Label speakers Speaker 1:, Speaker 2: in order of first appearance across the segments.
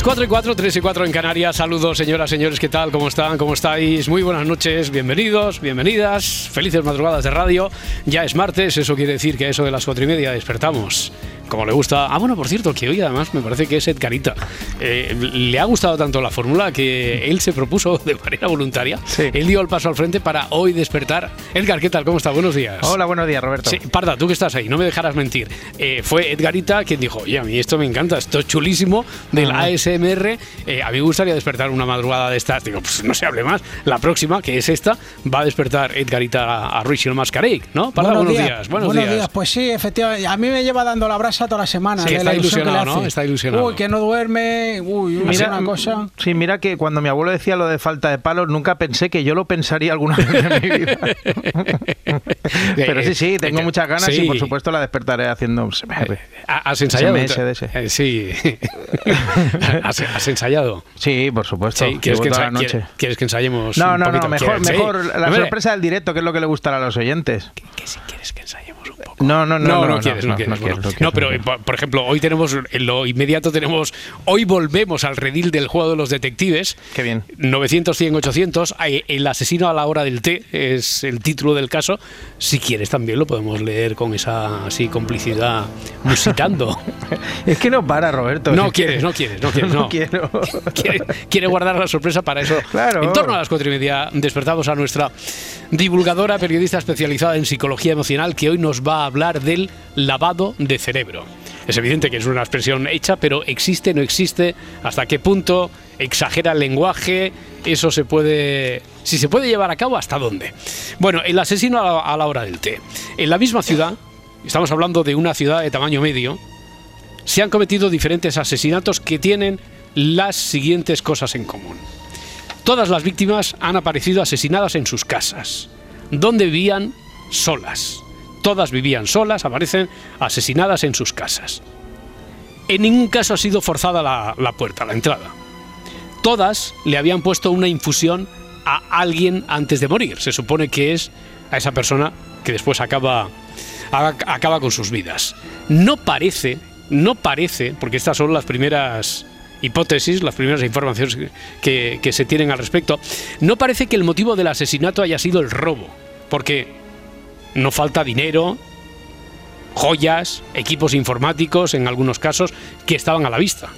Speaker 1: Las 4 y 4, 3 y 4 en Canarias. Saludos, señoras, señores, ¿qué tal? ¿Cómo están? ¿Cómo estáis? Muy buenas noches, bienvenidos, bienvenidas. Felices madrugadas de radio. Ya es martes, eso quiere decir que a eso de las 4 y media despertamos como le gusta. Ah, bueno, por cierto, que hoy además me parece que es Edgarita. Eh, le ha gustado tanto la fórmula que él se propuso de manera voluntaria.
Speaker 2: Sí.
Speaker 1: Él dio el paso al frente para hoy despertar. Edgar, ¿qué tal? ¿Cómo está? Buenos días.
Speaker 2: Hola, buenos días, Roberto.
Speaker 1: Sí, Parda, tú que estás ahí, no me dejarás mentir. Eh, fue Edgarita quien dijo, oye, a mí esto me encanta, esto es chulísimo del. ASMR. eh, a mí me gustaría despertar una madrugada de estas. Digo, pues no se hable más. La próxima, que es esta, va a despertar Edgarita a, a Rachel Mascarek, ¿no? Parda, buenos, días. Buenos, días.
Speaker 3: Pues sí, efectivamente. A mí me lleva dando la brasa toda la semana.
Speaker 1: Sí,
Speaker 3: de
Speaker 1: está
Speaker 3: la ilusión que le
Speaker 1: ilusionado, ¿no? Está ilusionado.
Speaker 3: Uy, que no duerme. Uy, uy, es una cosa.
Speaker 2: Sí, mira que cuando mi abuelo decía lo de falta de palos, nunca pensé que yo lo pensaría alguna vez en mi vida. Pero sí, sí, tengo
Speaker 1: Eh,
Speaker 2: muchas ganas
Speaker 1: sí.
Speaker 2: y por supuesto la despertaré haciendo un SMR.
Speaker 1: ¿Ha- ¿Has ensayado?
Speaker 2: SMS de ese.
Speaker 1: Eh, sí. ¿Has, has ensayado?
Speaker 2: Sí, por supuesto.
Speaker 1: Sí, ¿quieres, que ensa-
Speaker 2: noche.
Speaker 1: quieres- que ensayemos
Speaker 2: No, no, no, mejor, mejor la sorpresa del directo, que es lo que le gustará a los oyentes.
Speaker 1: Que si quieres que ensayemos.
Speaker 2: No, no, no,
Speaker 1: No,
Speaker 2: no,
Speaker 1: no, quieres, no, quieres.
Speaker 2: no
Speaker 1: pero por ejemplo, hoy tenemos, en lo inmediato tenemos, hoy volvemos al redil del juego de los detectives.
Speaker 2: Qué bien.
Speaker 1: 900, 100, 800. eh, El asesino a la hora del té es el título del caso. Si quieres también lo podemos leer con esa así complicidad musicando.
Speaker 2: Es que no para, Roberto.
Speaker 1: No quieres, no quieres, no quieres, no.
Speaker 2: quiero.
Speaker 1: quiere, quiere guardar la sorpresa para eso.
Speaker 2: Claro.
Speaker 1: En torno a las cuatro y media despertamos a nuestra divulgadora, periodista especializada en psicología emocional, que hoy nos va a hablar del lavado de cerebro. Es evidente que es una expresión hecha, pero existe, no existe, hasta qué punto exagera el lenguaje, eso se puede, si se puede llevar a cabo, hasta dónde. Bueno, el asesino a la, a la hora del té. En la misma ciudad, estamos hablando de una ciudad de tamaño medio, se han cometido diferentes asesinatos que tienen las siguientes cosas en común. Todas las víctimas han aparecido asesinadas en sus casas, donde vivían solas. Todas vivían solas, aparecen asesinadas en sus casas. En ningún caso ha sido forzada la, la puerta, la entrada. Todas le habían puesto una infusión a alguien antes de morir. Se supone que es a esa persona que después acaba, acaba con sus vidas. No parece, no parece, porque estas son las primeras hipótesis, las primeras informaciones que, que se tienen al respecto, no parece que el motivo del asesinato haya sido el robo, porque no falta dinero, joyas, equipos informáticos, en algunos casos, que estaban a la vista.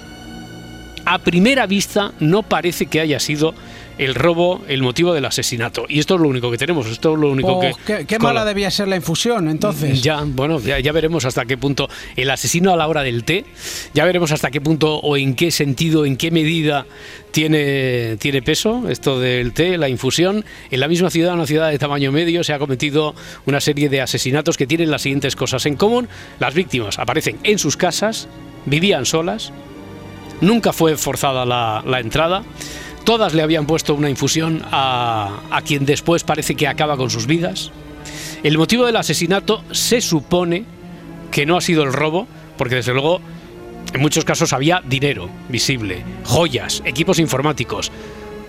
Speaker 1: A primera vista no parece que haya sido el robo el motivo del asesinato. Y esto es lo único que tenemos, esto es lo único
Speaker 3: Pues,
Speaker 1: que...
Speaker 3: qué, mala
Speaker 1: la-
Speaker 3: debía ser la infusión, entonces.
Speaker 1: ya, bueno, ya, ya veremos hasta qué punto el asesino a la hora del té, ya veremos hasta qué punto o en qué sentido, en qué medida tiene, tiene peso esto del té, la infusión. En la misma ciudad, una ciudad de tamaño medio, se ha cometido una serie de asesinatos que tienen las siguientes cosas en común. Las víctimas aparecen en sus casas, vivían solas, nunca fue forzada la, la entrada. Todas le habían puesto una infusión a, a quien después parece que acaba con sus vidas. El motivo del asesinato se supone que no ha sido el robo, porque desde luego en muchos casos había dinero visible, joyas, equipos informáticos.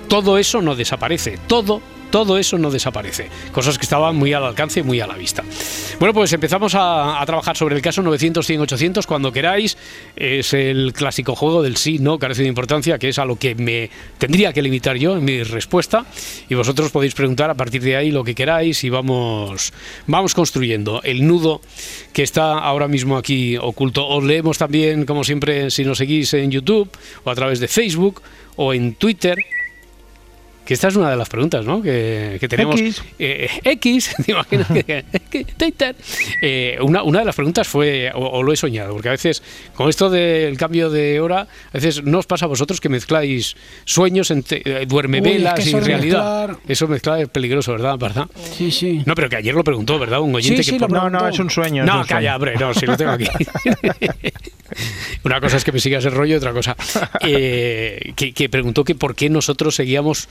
Speaker 1: Todo eso no desaparece, todo, todo eso no desaparece. Cosas que estaban muy al alcance y muy a la vista. Bueno, pues empezamos a, trabajar sobre el caso 900, 100, 800 cuando queráis. Es el clásico juego del sí, no, carece de importancia, que es a lo que me tendría que limitar yo en mi respuesta. Y vosotros podéis preguntar a partir de ahí lo que queráis y vamos, vamos construyendo el nudo que está ahora mismo aquí oculto. Os leemos también, como siempre, si nos seguís en YouTube o a través de Facebook o en Twitter que esta es una de las preguntas, ¿no? Que, que tenemos.
Speaker 2: X.
Speaker 1: Eh, X, ¿te imaginas que- que Twitter? Eh, una, una de las preguntas fue, o, o lo he soñado, porque a veces, con esto del cambio de hora, a veces no os pasa a vosotros que mezcláis sueños, entre, eh, duerme
Speaker 3: es
Speaker 1: velas
Speaker 3: que
Speaker 1: y realidad.
Speaker 3: mezclar-
Speaker 1: Eso mezclar es peligroso, ¿verdad? ¿verdad?
Speaker 3: Sí, sí.
Speaker 1: No, pero que ayer lo preguntó, ¿verdad? Un oyente
Speaker 3: Sí,
Speaker 1: que
Speaker 3: sí,
Speaker 1: por-
Speaker 3: lo
Speaker 2: No, no, es un sueño.
Speaker 1: no,
Speaker 2: un sueño.
Speaker 1: calla, hombre, no, si lo tengo aquí. Una cosa es que me sigas el rollo, otra cosa. eh, que, que preguntó que por qué nosotros seguíamos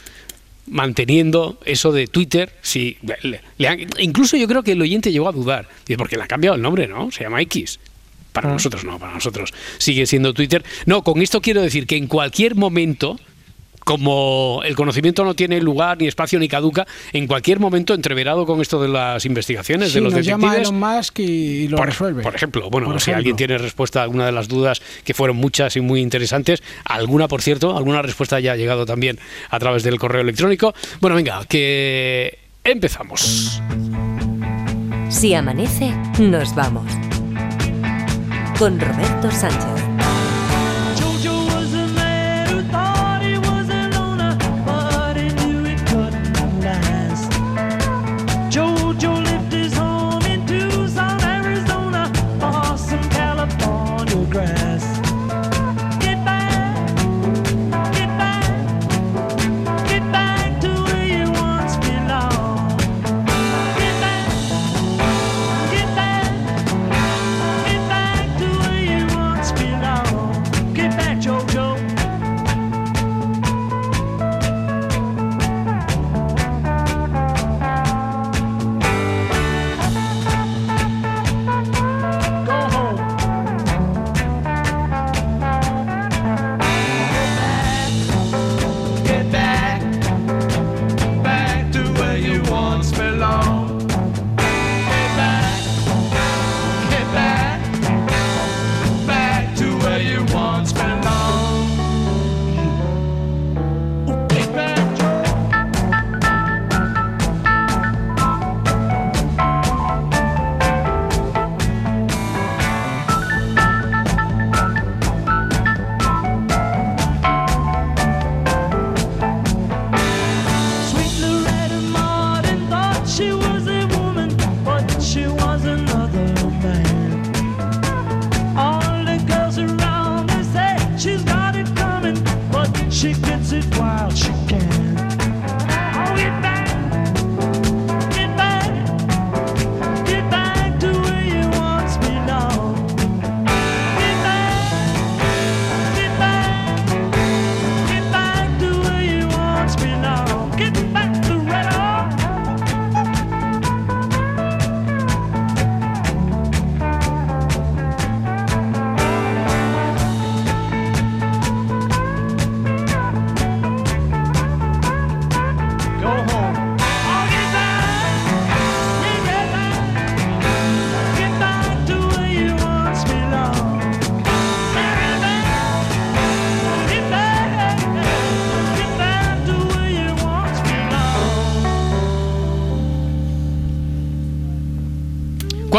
Speaker 1: manteniendo eso de Twitter. Si, le- le han- incluso yo creo que el oyente llegó a dudar. Dice, porque le han cambiado el nombre, ¿no? Se llama X. Para
Speaker 2: Ah.
Speaker 1: nosotros no, para nosotros sigue siendo Twitter. No, con esto quiero decir que en cualquier momento como el conocimiento no tiene lugar, ni espacio, ni caduca, en cualquier momento, entreverado con esto de las investigaciones
Speaker 3: Sí,
Speaker 1: de los
Speaker 3: nos llama
Speaker 1: detectives,
Speaker 3: Elon Musk y, y lo
Speaker 1: por,
Speaker 3: resuelve.
Speaker 1: por ejemplo, bueno,
Speaker 3: Por
Speaker 1: si
Speaker 3: ejemplo.
Speaker 1: alguien tiene respuesta a alguna de las dudas, que fueron muchas y muy interesantes, alguna, por cierto, alguna respuesta ya ha llegado también a través del correo electrónico. Bueno, venga, que empezamos.
Speaker 4: Si amanece, nos vamos. Con Roberto Sánchez.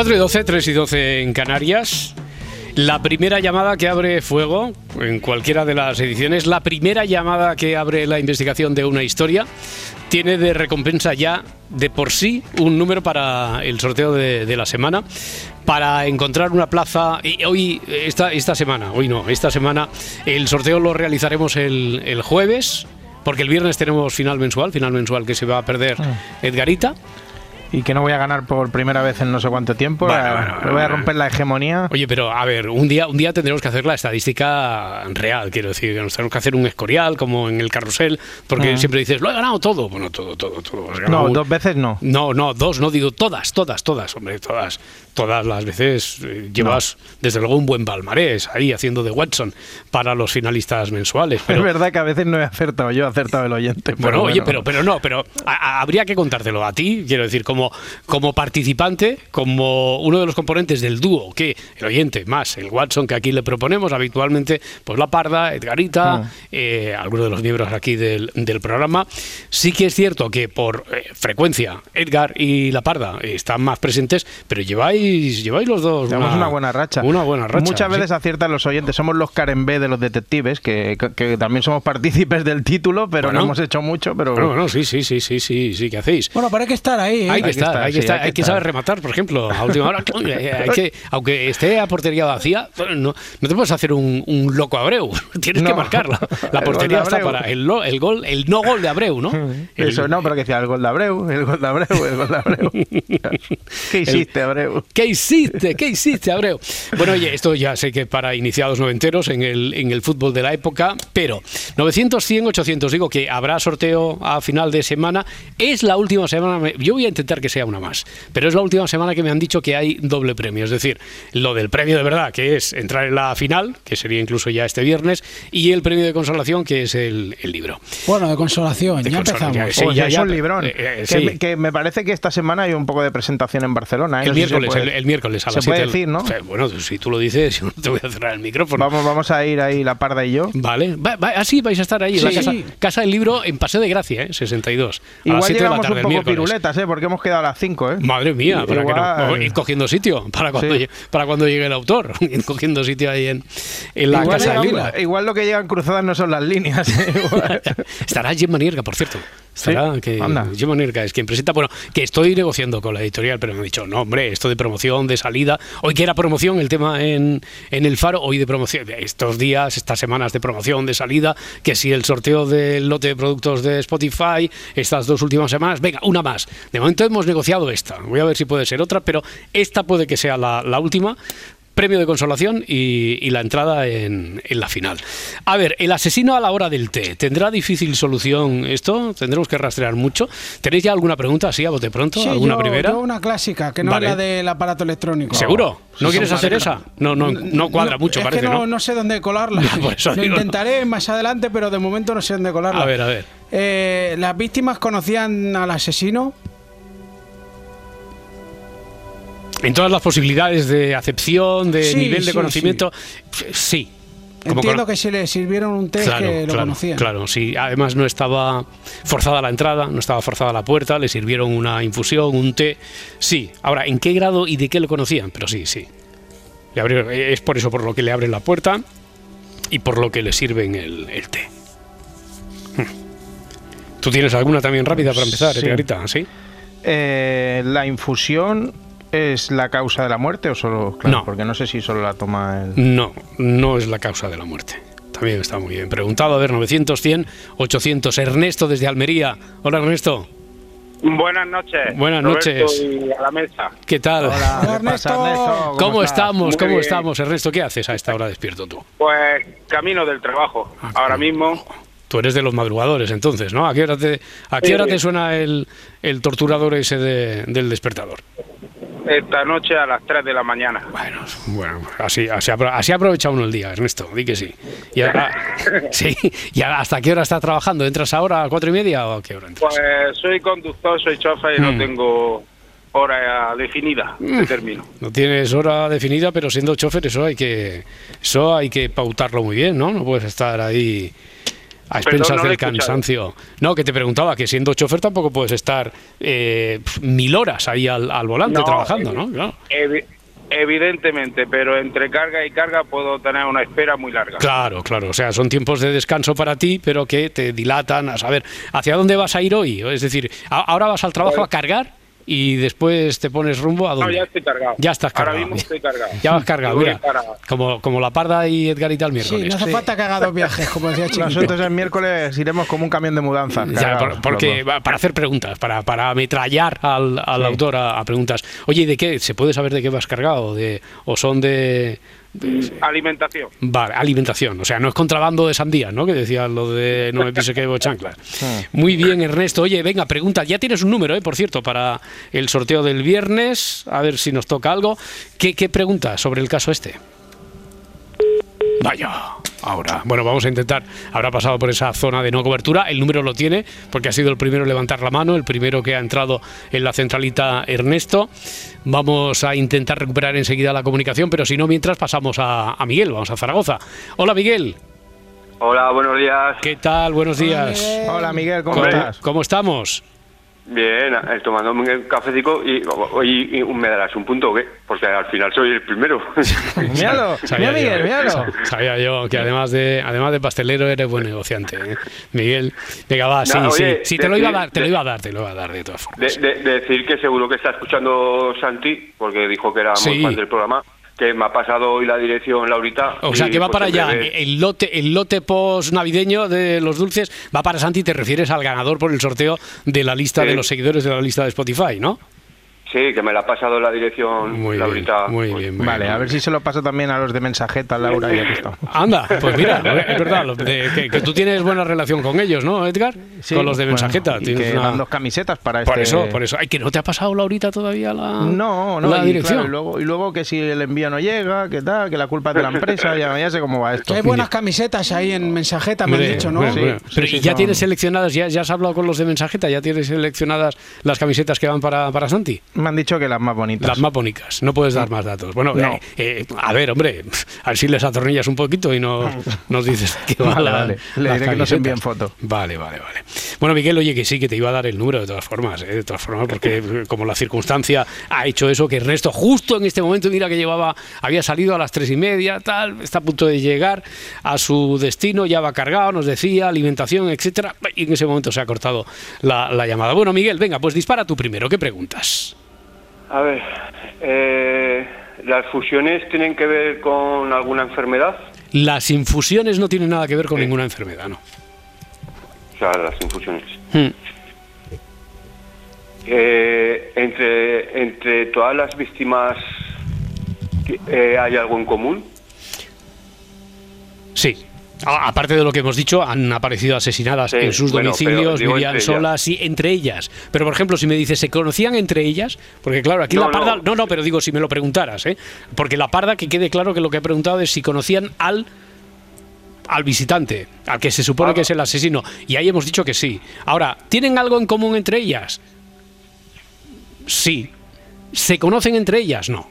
Speaker 1: 4 y 12, 3 y 12 en Canarias. La primera llamada que abre fuego en cualquiera de las ediciones, la primera llamada que abre la investigación de una historia, tiene de recompensa ya de por sí un número para el sorteo de, de la semana. Para encontrar una plaza, y hoy, esta, esta semana, hoy no, esta semana, el sorteo lo realizaremos el, el jueves, porque el viernes tenemos final mensual, final mensual que se va a perder Edgarita.
Speaker 2: Y que no voy a ganar por primera vez en no sé cuánto tiempo.
Speaker 1: Bueno,
Speaker 2: eh,
Speaker 1: bueno,
Speaker 2: voy a romper la hegemonía.
Speaker 1: Oye, pero a ver, un día, un día tendremos que hacer la estadística real, quiero decir, que nos tenemos que hacer un escorial como en el carrusel, porque siempre dices, lo he ganado todo. Bueno, todo, todo, todo.
Speaker 2: No,
Speaker 1: un-
Speaker 2: dos veces no.
Speaker 1: No, no, dos, no digo todas, todas, todas, hombre, todas. Todas las veces eh, llevas, desde luego, un buen palmarés ahí haciendo de Watson para los finalistas mensuales. Pero,
Speaker 2: es verdad que a veces no he acertado, yo he acertado el oyente.
Speaker 1: bueno,
Speaker 2: pero
Speaker 1: oye, pero, pero no, pero a- a- habría que contártelo a ti, quiero decir, como como, participante, como uno de los componentes del dúo, que el oyente más el Watson que aquí le proponemos habitualmente, pues la Parda, Edgarita,
Speaker 2: Mm.
Speaker 1: eh, algunos de los miembros aquí del, del programa. Sí que es cierto que por eh, frecuencia Edgar y la Parda están más presentes, pero lleváis, lleváis los dos
Speaker 2: Tenemos una, buena racha.
Speaker 1: Una buena racha.
Speaker 2: Muchas
Speaker 1: sí.
Speaker 2: veces aciertan los oyentes. Somos los Karen B de los detectives, que, que- que también somos partícipes del título, pero
Speaker 1: Bueno.
Speaker 2: no hemos hecho mucho. Pero
Speaker 1: Bueno, bueno, sí, sí, sí, sí, sí, sí, que hacéis.
Speaker 3: Bueno, pero hay que estar ahí. ¿eh?
Speaker 1: Hay que estar,
Speaker 2: estar,
Speaker 1: hay que
Speaker 2: sí,
Speaker 1: estar,
Speaker 2: hay que
Speaker 1: hay que
Speaker 2: estar.
Speaker 1: saber rematar, por ejemplo, a última hora. hay que, aunque esté a portería vacía, no, no te puedes hacer un, un loco Abreu. Tienes que marcarla. La portería está para el, lo- el gol, el no gol de Abreu, ¿no? El-
Speaker 2: Eso no, pero que decía el gol de Abreu, el gol de Abreu, el gol de Abreu. ¿Qué hiciste, Abreu?
Speaker 1: ¿Qué hiciste? ¿Qué hiciste, Abreu? Bueno, oye, esto ya sé que para iniciados noventeros en el, en el fútbol de la época, pero 900, 100, 800, digo que habrá sorteo a final de semana. Es la última semana, yo voy a intentar que sea una más, pero es la última semana que me han dicho que hay doble premio, es decir, lo del premio de verdad, que es entrar en la final, que sería incluso ya este viernes, y el premio de consolación, que es el, el libro.
Speaker 3: Bueno, de consolación,
Speaker 1: De
Speaker 3: ya
Speaker 1: consolación,
Speaker 3: empezamos.
Speaker 1: Sí,
Speaker 2: Pues
Speaker 1: ya,
Speaker 2: es
Speaker 1: ya,
Speaker 2: un librón.
Speaker 1: eh, eh,
Speaker 2: que,
Speaker 1: sí.
Speaker 2: me, que me parece que esta semana hay un poco de presentación en Barcelona. ¿eh?
Speaker 1: El
Speaker 2: No se
Speaker 1: miércoles,
Speaker 2: puede-
Speaker 1: el, el miércoles a
Speaker 2: se
Speaker 1: las
Speaker 2: puede
Speaker 1: 7
Speaker 2: decir, ¿no?
Speaker 1: O sea, Bueno, si tú lo dices, yo no te voy a cerrar el micrófono.
Speaker 2: Vamos, vamos a ir ahí, la parda y yo.
Speaker 1: Vale, va, va- ah, sí, vais a estar ahí en la
Speaker 3: Sí.
Speaker 1: casa, casa del libro en Paseo de Gracia, ¿eh? 62. A las
Speaker 2: Igual
Speaker 1: 7 de la
Speaker 2: llegamos
Speaker 1: tarde
Speaker 2: un
Speaker 1: el
Speaker 2: poco
Speaker 1: miércoles.
Speaker 2: piruletas, ¿eh? Porque hemos quedado a las 5, ¿eh?
Speaker 1: Madre mía, para que no.
Speaker 2: Igual-
Speaker 1: Ir cogiendo sitio para cuando,
Speaker 2: Sí.
Speaker 1: llegue, para cuando llegue el autor. Ir cogiendo sitio ahí en, en la
Speaker 2: igual,
Speaker 1: casa del
Speaker 2: llegamos-
Speaker 1: libro.
Speaker 2: igual lo que llegan cruzadas no son las líneas. ¿eh? Igual.
Speaker 1: Estará Gemma Nierga, por cierto. Estará que
Speaker 2: anda.
Speaker 1: Gemma Nierga es quien presenta. Bueno, que estoy negociando con la editorial, pero me han dicho, no, hombre, esto de promoción, de salida. Hoy que era promoción el tema en, en el Faro, hoy de promoción. Estos días, estas semanas de promoción, de salida, que si el sorteo del lote de productos de Spotify, estas dos últimas semanas, venga, una más. De momento hemos negociado esta. Voy a ver si puede ser otra, pero esta puede que sea la, la última premio de consolación y, y la entrada en, en la final. A ver, el asesino a la hora del té. ¿Tendrá difícil solución esto? ¿Tendremos que rastrear mucho? ¿Tenéis ya alguna pregunta así a bote pronto?
Speaker 3: Sí,
Speaker 1: ¿Alguna
Speaker 3: yo-
Speaker 1: primera?
Speaker 3: yo una clásica, que no
Speaker 1: Vale.
Speaker 3: es la del aparato electrónico.
Speaker 1: ¿Seguro? ¿No
Speaker 2: Sí,
Speaker 1: quieres hacer esa? No, no, no cuadra mucho,
Speaker 3: es
Speaker 1: parece,
Speaker 3: que no,
Speaker 1: ¿no?
Speaker 3: no sé dónde colarla.
Speaker 1: Eso
Speaker 3: Lo
Speaker 1: no.
Speaker 3: intentaré más adelante, pero de momento no sé dónde colarla.
Speaker 1: A ver, a ver.
Speaker 3: Eh, ¿Las víctimas conocían al asesino?
Speaker 1: En todas las posibilidades de acepción, de
Speaker 3: Sí,
Speaker 1: nivel de
Speaker 3: sí,
Speaker 1: conocimiento, sí. Como
Speaker 3: Entiendo que si le sirvieron un té
Speaker 1: Claro,
Speaker 3: que lo
Speaker 1: claro,
Speaker 3: conocían.
Speaker 1: claro, sí. Además no estaba forzada la entrada, no estaba forzada la puerta, le sirvieron una infusión, un té. Sí. Ahora, ¿en qué grado y de qué lo conocían? Pero sí, sí. Le abrieron- es por eso por lo que le abren la puerta y por lo que le sirven el, el té. Hmm. ¿Tú tienes alguna también rápida para empezar,
Speaker 2: Sí.
Speaker 1: ¿Sí?
Speaker 2: Eh, ¿La infusión es la causa de la muerte o solo.? Claro,
Speaker 1: No.
Speaker 2: Porque no sé si solo la toma el.
Speaker 1: No, no es la causa de la muerte. También está muy bien. Preguntado, a ver, 900, 100, 800. Ernesto desde Almería. Hola, Ernesto.
Speaker 5: Buenas noches.
Speaker 1: Buenas
Speaker 5: Roberto
Speaker 1: noches.
Speaker 5: Y a la mesa.
Speaker 1: ¿Qué tal?
Speaker 2: Hola, ¿qué pasa,
Speaker 3: Ernesto.
Speaker 2: Ernesto?
Speaker 1: ¿Cómo, estamos?
Speaker 5: Muy
Speaker 1: ¿Cómo
Speaker 5: bien.
Speaker 1: estamos, Ernesto? ¿Qué haces a esta hora despierto tú?
Speaker 5: Pues camino del trabajo.
Speaker 1: Ah,
Speaker 5: Ahora
Speaker 1: claro.
Speaker 5: mismo,
Speaker 1: Tú eres de los madrugadores, entonces, ¿no? ¿A qué hora te, a qué
Speaker 5: Sí.
Speaker 1: hora te suena el, el torturador ese de- del despertador?
Speaker 5: Esta noche a las 3 de la mañana.
Speaker 1: Bueno, bueno así, así, así aprovecha uno el día, Ernesto, di que sí. Y ahora- sí, ¿y ahora hasta qué hora estás trabajando? ¿Entras ahora a cuatro y media o a qué hora entras?
Speaker 5: Pues soy conductor, soy chofer y
Speaker 1: Mm.
Speaker 5: no tengo hora definida de término.
Speaker 1: No tienes hora definida, pero siendo chofer eso hay que eso hay que pautarlo muy bien, ¿no? No puedes estar ahí a
Speaker 5: Perdón,
Speaker 1: expensas
Speaker 5: no
Speaker 1: del cansancio. No, que te preguntaba que siendo chofer tampoco puedes estar eh, mil horas ahí al, al volante
Speaker 5: No,
Speaker 1: trabajando,
Speaker 5: evi-
Speaker 1: ¿no? Claro.
Speaker 5: evi- evidentemente, pero entre carga y carga puedo tener una espera muy larga.
Speaker 1: Claro, claro. O sea, son tiempos de descanso para ti, pero que te dilatan a saber hacia dónde vas a ir hoy. Es decir, ahora vas al trabajo a cargar y después te pones rumbo a
Speaker 5: Pues- No,
Speaker 1: dónde.
Speaker 5: ya estoy cargado.
Speaker 1: Ya estás
Speaker 5: Ahora
Speaker 1: cargado.
Speaker 5: mismo estoy cargado.
Speaker 1: Ya vas cargado, mira. Como, como la parda y Edgarita el
Speaker 3: Sí,
Speaker 1: miércoles.
Speaker 3: no hace falta que haga dos viajes, como decía Chiquito.
Speaker 2: Nosotros el miércoles iremos como un camión de mudanza.
Speaker 1: Ya, por- porque para hacer preguntas, para, para ametrallar al, al
Speaker 2: Sí.
Speaker 1: autor a, a preguntas. Oye, ¿y de qué? ¿Se puede saber de qué vas cargado? De, ¿O son de,
Speaker 5: Alimentación.
Speaker 1: Vale, alimentación. O sea, no es contrabando de sandía, ¿no? Que decía lo de no me pise que llevo chanclas. Muy bien, Ernesto. Oye, venga, pregunta. Ya tienes un número, ¿eh? Por cierto, para el sorteo del viernes. A ver si nos toca algo. ¿Qué, qué pregunta sobre el caso este? Vaya. Ahora. Bueno, vamos a intentar. Habrá pasado por esa zona de no cobertura. El número lo tiene porque ha sido el primero en levantar la mano, el primero que ha entrado en la centralita Ernesto. Vamos a intentar recuperar enseguida la comunicación, pero si no, mientras pasamos a, a Miguel. Vamos a Zaragoza. Hola, Miguel.
Speaker 5: Hola, buenos días.
Speaker 1: ¿Qué tal? Buenos días.
Speaker 2: Hola Miguel, ¿cómo
Speaker 1: ¿Cómo,
Speaker 2: estás?
Speaker 1: cómo estamos?
Speaker 5: Bien, eh, tomándome un cafecito y, y- y me darás un punto, ¿o ¿qué? Porque al final soy el primero.
Speaker 2: Míralo,
Speaker 1: Sabía
Speaker 2: mira Miguel,
Speaker 1: yo,
Speaker 2: míralo.
Speaker 1: Sabía yo que además de además de pastelero eres buen negociante, ¿eh? Miguel. Venga, va, sí,
Speaker 5: No, oye,
Speaker 1: sí. Sí, te lo iba a dar, te lo iba a dar, te lo iba a dar de todas formas.
Speaker 5: De, de- de decir que seguro que está escuchando Santi, porque dijo que era
Speaker 1: Sí.
Speaker 5: muy fan del programa, que me ha pasado hoy la dirección Laurita.
Speaker 1: O sea, que va
Speaker 5: pues,
Speaker 1: para allá.
Speaker 5: breve-
Speaker 1: El lote, el lote post navideño de los dulces va para Santi. Te refieres al ganador por el sorteo de la lista de los seguidores de la lista de Spotify, ¿no?
Speaker 5: Sí, que me la ha pasado la dirección
Speaker 1: Muy bien,
Speaker 5: Laurita.
Speaker 1: muy
Speaker 5: Pues,
Speaker 1: bien. muy
Speaker 2: Vale,
Speaker 1: bien.
Speaker 2: a ver si se lo paso también a los de Mensajeta, Laura y aquí está.
Speaker 1: Anda, pues mira, es verdad, de- que, que tú tienes buena relación con ellos, ¿no, Edgar?
Speaker 2: Sí,
Speaker 1: con los de
Speaker 2: bueno,
Speaker 1: Mensajeta.
Speaker 2: y
Speaker 1: tienes
Speaker 2: que
Speaker 1: una-
Speaker 2: dan dos camisetas para
Speaker 1: Por
Speaker 2: este...
Speaker 1: eso, por eso. Ay, que no te ha pasado Laurita todavía la,
Speaker 2: No, no,
Speaker 1: la
Speaker 2: y,
Speaker 1: dirección.
Speaker 2: claro, y luego, y luego que si el envío no llega, que tal, que la culpa es de la empresa, ya, ya sé cómo va esto.
Speaker 3: Que hay buenas camisetas ahí en mensajeta, me han
Speaker 1: Hombre,
Speaker 3: dicho, ¿no?
Speaker 2: Sí,
Speaker 1: Pero
Speaker 2: sí,
Speaker 1: ¿y ya
Speaker 2: son-
Speaker 1: tienes seleccionadas, ya, ya has hablado con los de Mensajeta, ya tienes seleccionadas las camisetas que van para, para Santi?
Speaker 2: Me han dicho que las más bonitas.
Speaker 1: Las más bonitas, no puedes dar más datos. Bueno,
Speaker 2: No.
Speaker 1: eh, eh, a ver, hombre, a ver si les atornillas un poquito y no, nos dices que va
Speaker 2: Vale,
Speaker 1: la-
Speaker 2: vale. Le diré que nos envíen foto.
Speaker 1: Vale, vale, vale. Bueno, Miguel, oye, que sí, que te iba a dar el número de todas formas, eh, de todas formas, porque como la circunstancia ha hecho eso, que Ernesto justo en este momento, mira que llevaba, había salido a las tres y media, tal, está a punto de llegar a su destino, ya va cargado, nos decía, alimentación, etcétera, y en ese momento se ha cortado la, la llamada. Bueno, Miguel, venga, pues dispara tú primero, ¿qué preguntas?
Speaker 5: A ver, eh, ¿las fusiones tienen que ver con alguna enfermedad?
Speaker 1: Las infusiones no tienen nada que ver con
Speaker 5: Sí.
Speaker 1: ninguna enfermedad, ¿no?
Speaker 5: O sea, las infusiones.
Speaker 1: Hmm.
Speaker 5: Eh, entre, entre todas las víctimas, eh, ¿hay algo en común?
Speaker 1: Sí. A- Aparte de lo que hemos dicho, han aparecido asesinadas
Speaker 5: Sí,
Speaker 1: en sus
Speaker 5: bueno,
Speaker 1: domicilios, vivían solas, sí, entre ellas. Pero, por ejemplo, si me dices, ¿se conocían entre ellas? Porque, claro, aquí
Speaker 5: No,
Speaker 1: la parda.
Speaker 5: no.
Speaker 1: No, no, pero digo, si me lo preguntaras, ¿eh? Porque la parda, que quede claro que lo que he preguntado es si conocían al. Al visitante, al que se supone
Speaker 5: Ah.
Speaker 1: que es el asesino. Y ahí hemos dicho que sí. Ahora, ¿tienen algo en común entre ellas? Sí. ¿Se conocen entre ellas? No.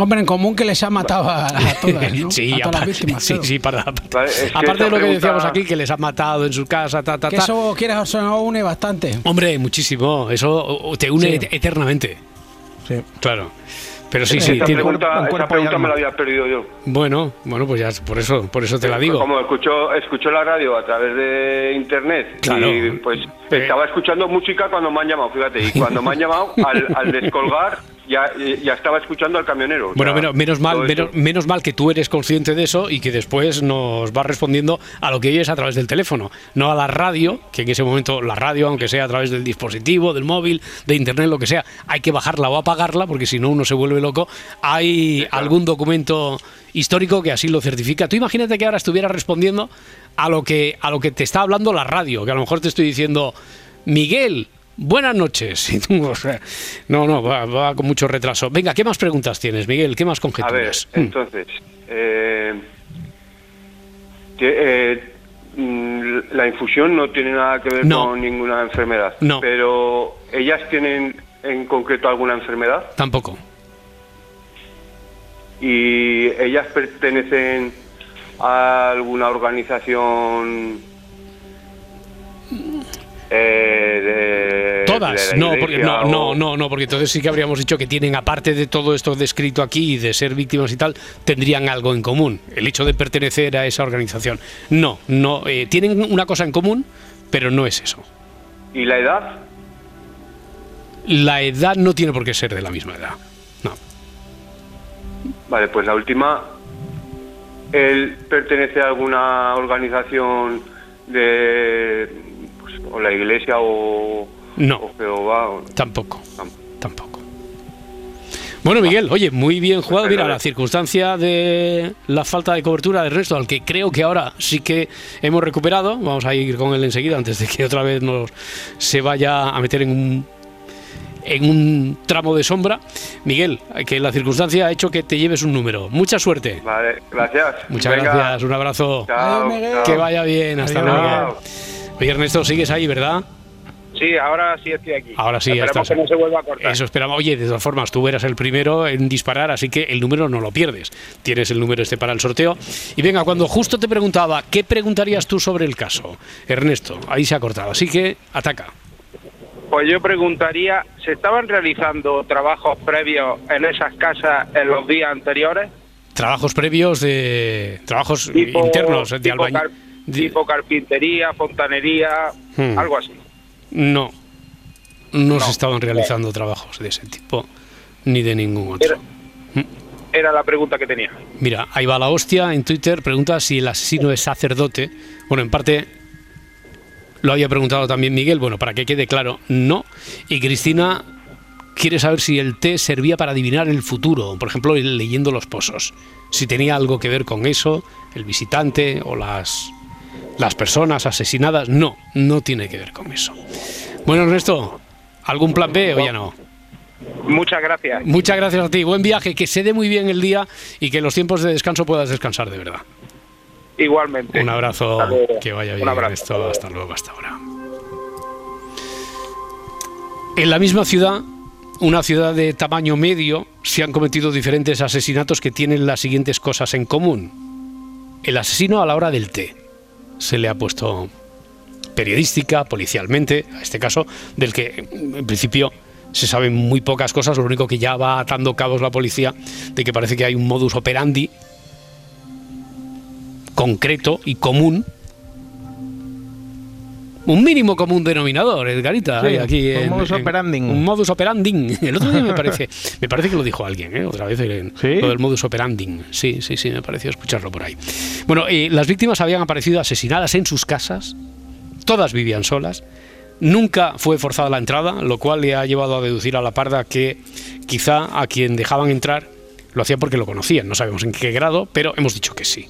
Speaker 3: Hombre, en común que les ha matado a, a todas, ¿no?
Speaker 1: sí,
Speaker 3: a todas las
Speaker 1: aparte,
Speaker 3: víctimas.
Speaker 1: sí, sí, para,
Speaker 5: que
Speaker 1: aparte de lo que decíamos aquí, que les ha matado en su casa, ta, ta,
Speaker 3: Que
Speaker 1: ta.
Speaker 3: eso, quieras o no, une bastante.
Speaker 1: Hombre, muchísimo. Eso te une
Speaker 3: Sí.
Speaker 1: eternamente.
Speaker 2: Sí.
Speaker 1: Claro. Pero sí, sí.
Speaker 5: esa
Speaker 1: tiene-
Speaker 5: pregunta,
Speaker 2: un
Speaker 5: esa
Speaker 2: cuerpo y
Speaker 5: pregunta me la había perdido yo.
Speaker 1: Bueno, bueno, pues ya por eso, por eso te la digo.
Speaker 5: Como escuchó, escuchó la radio a través de internet
Speaker 1: Claro.
Speaker 5: y pues
Speaker 1: Eh.
Speaker 5: estaba escuchando música cuando me han llamado, fíjate, y cuando me han llamado, al, al descolgar ya, ya estaba escuchando al camionero.
Speaker 1: Bueno, menos, menos mal, menos, menos mal que tú eres consciente de eso y que después nos vas respondiendo a lo que oyes a través del teléfono, no a la radio, que en ese momento la radio, aunque sea a través del dispositivo, del móvil, de internet, lo que sea, hay que bajarla o apagarla porque si no uno se vuelve loco. Hay algún documento histórico que así lo certifica. Tú imagínate que ahora estuviera respondiendo a lo que a lo que te está hablando la radio, que a lo mejor te estoy diciendo, Miguel, buenas noches. Y tú, o sea, no, no, va, va con mucho retraso. Venga, ¿qué más preguntas tienes, Miguel? ¿Qué más
Speaker 5: A ver,
Speaker 1: conjeturas? Mm.
Speaker 5: entonces, eh, eh, mm, la infusión no tiene nada que ver
Speaker 1: No.
Speaker 5: con ninguna enfermedad,
Speaker 1: No.
Speaker 5: pero ellas tienen en concreto alguna enfermedad
Speaker 1: Tampoco.
Speaker 5: y ellas pertenecen a alguna organización eh, de,
Speaker 1: Todas.
Speaker 5: de
Speaker 1: No, porque, no, no, no, porque entonces sí que habríamos dicho que tienen, aparte de todo esto descrito aquí y de ser víctimas y tal, tendrían algo en común. El hecho de pertenecer a esa organización. No, no. eh, tienen una cosa en común, pero no es eso.
Speaker 5: y la edad
Speaker 1: La edad no tiene por qué ser de la misma edad. No.
Speaker 5: Vale, pues la última. ¿Él pertenece a alguna organización de. O la iglesia o.
Speaker 1: No.
Speaker 5: O Jehová? o-
Speaker 1: Tampoco.
Speaker 5: Tam-
Speaker 1: Tampoco. Bueno, Miguel, oye, muy bien jugado. Mira, la circunstancia de la falta de cobertura de Ernesto, al que creo que ahora sí que hemos recuperado. Vamos a ir con él enseguida antes de que otra vez nos se vaya a meter en un en un tramo de sombra. Miguel, que la circunstancia ha hecho que te lleves un número. Mucha suerte.
Speaker 5: Vale, gracias.
Speaker 1: Muchas
Speaker 5: Venga.
Speaker 1: gracias, un abrazo.
Speaker 5: Chao.
Speaker 1: Que vaya bien, hasta
Speaker 3: Adiós.
Speaker 1: luego. Oye, Ernesto, sigues ahí, ¿verdad?
Speaker 6: Sí, ahora sí estoy aquí.
Speaker 1: Ahora sí, ya
Speaker 6: Esperemos
Speaker 1: estás.
Speaker 6: que no se vuelva a cortar.
Speaker 1: Eso esperamos. Oye, de todas formas, tú eras el primero en disparar, así que el número no lo pierdes. Tienes el número este para el sorteo. Y venga, cuando justo te preguntaba, ¿qué preguntarías tú sobre el caso? Ernesto, ahí se ha cortado. Así que ataca.
Speaker 6: Pues yo preguntaría, ¿se estaban realizando trabajos previos en esas casas en los días anteriores?
Speaker 1: Trabajos previos de. Trabajos
Speaker 6: Tipo,
Speaker 1: internos de albañil.
Speaker 6: Tipo carpintería, fontanería,
Speaker 1: Hmm.
Speaker 6: algo así.
Speaker 1: No. No, se estaban realizando trabajos de ese tipo, ni de ningún otro.
Speaker 6: Era, era la pregunta que tenía.
Speaker 1: Mira, ahí va la hostia en Twitter, pregunta si el asesino es sacerdote. Bueno, en parte lo había preguntado también Miguel, bueno, para que quede claro, no. Y Cristina quiere saber si el té servía para adivinar el futuro, por ejemplo, leyendo los pozos. Si tenía algo que ver con eso, el visitante o las, las personas asesinadas. No, no tiene que ver con eso. Bueno, Ernesto, ¿algún plan B o ya no?
Speaker 6: Muchas gracias.
Speaker 1: Muchas gracias a ti. Buen viaje, que se dé muy bien el día y que en los tiempos de descanso puedas descansar de verdad.
Speaker 6: Igualmente.
Speaker 1: Un abrazo, que vaya
Speaker 6: Un
Speaker 1: bien
Speaker 6: abrazo.
Speaker 1: esto. Hasta luego, hasta ahora. En la misma ciudad, una ciudad de tamaño medio, se han cometido diferentes asesinatos que tienen las siguientes cosas en común. El asesino a la hora del té. Se le ha puesto periodística, policialmente, a este caso, del que en principio se saben muy pocas cosas, lo único que ya va atando cabos la policía, de que parece que hay un modus operandi concreto y común. Un mínimo común denominador, Edgarita,
Speaker 2: Sí,
Speaker 1: hay aquí
Speaker 2: un
Speaker 1: en-
Speaker 2: modus operandi.
Speaker 1: Un modus operandi. El otro día me parece, me parece que lo dijo alguien, ¿eh? otra vez,
Speaker 2: ¿Sí?
Speaker 1: lo del modus operandi. Sí, sí, sí, me pareció escucharlo por ahí. Bueno, eh, las víctimas habían aparecido asesinadas en sus casas, todas vivían solas. Nunca fue forzada la entrada, lo cual le ha llevado a deducir a la parda que quizá a quien dejaban entrar lo hacían porque lo conocían. No sabemos en qué grado, pero hemos dicho que sí.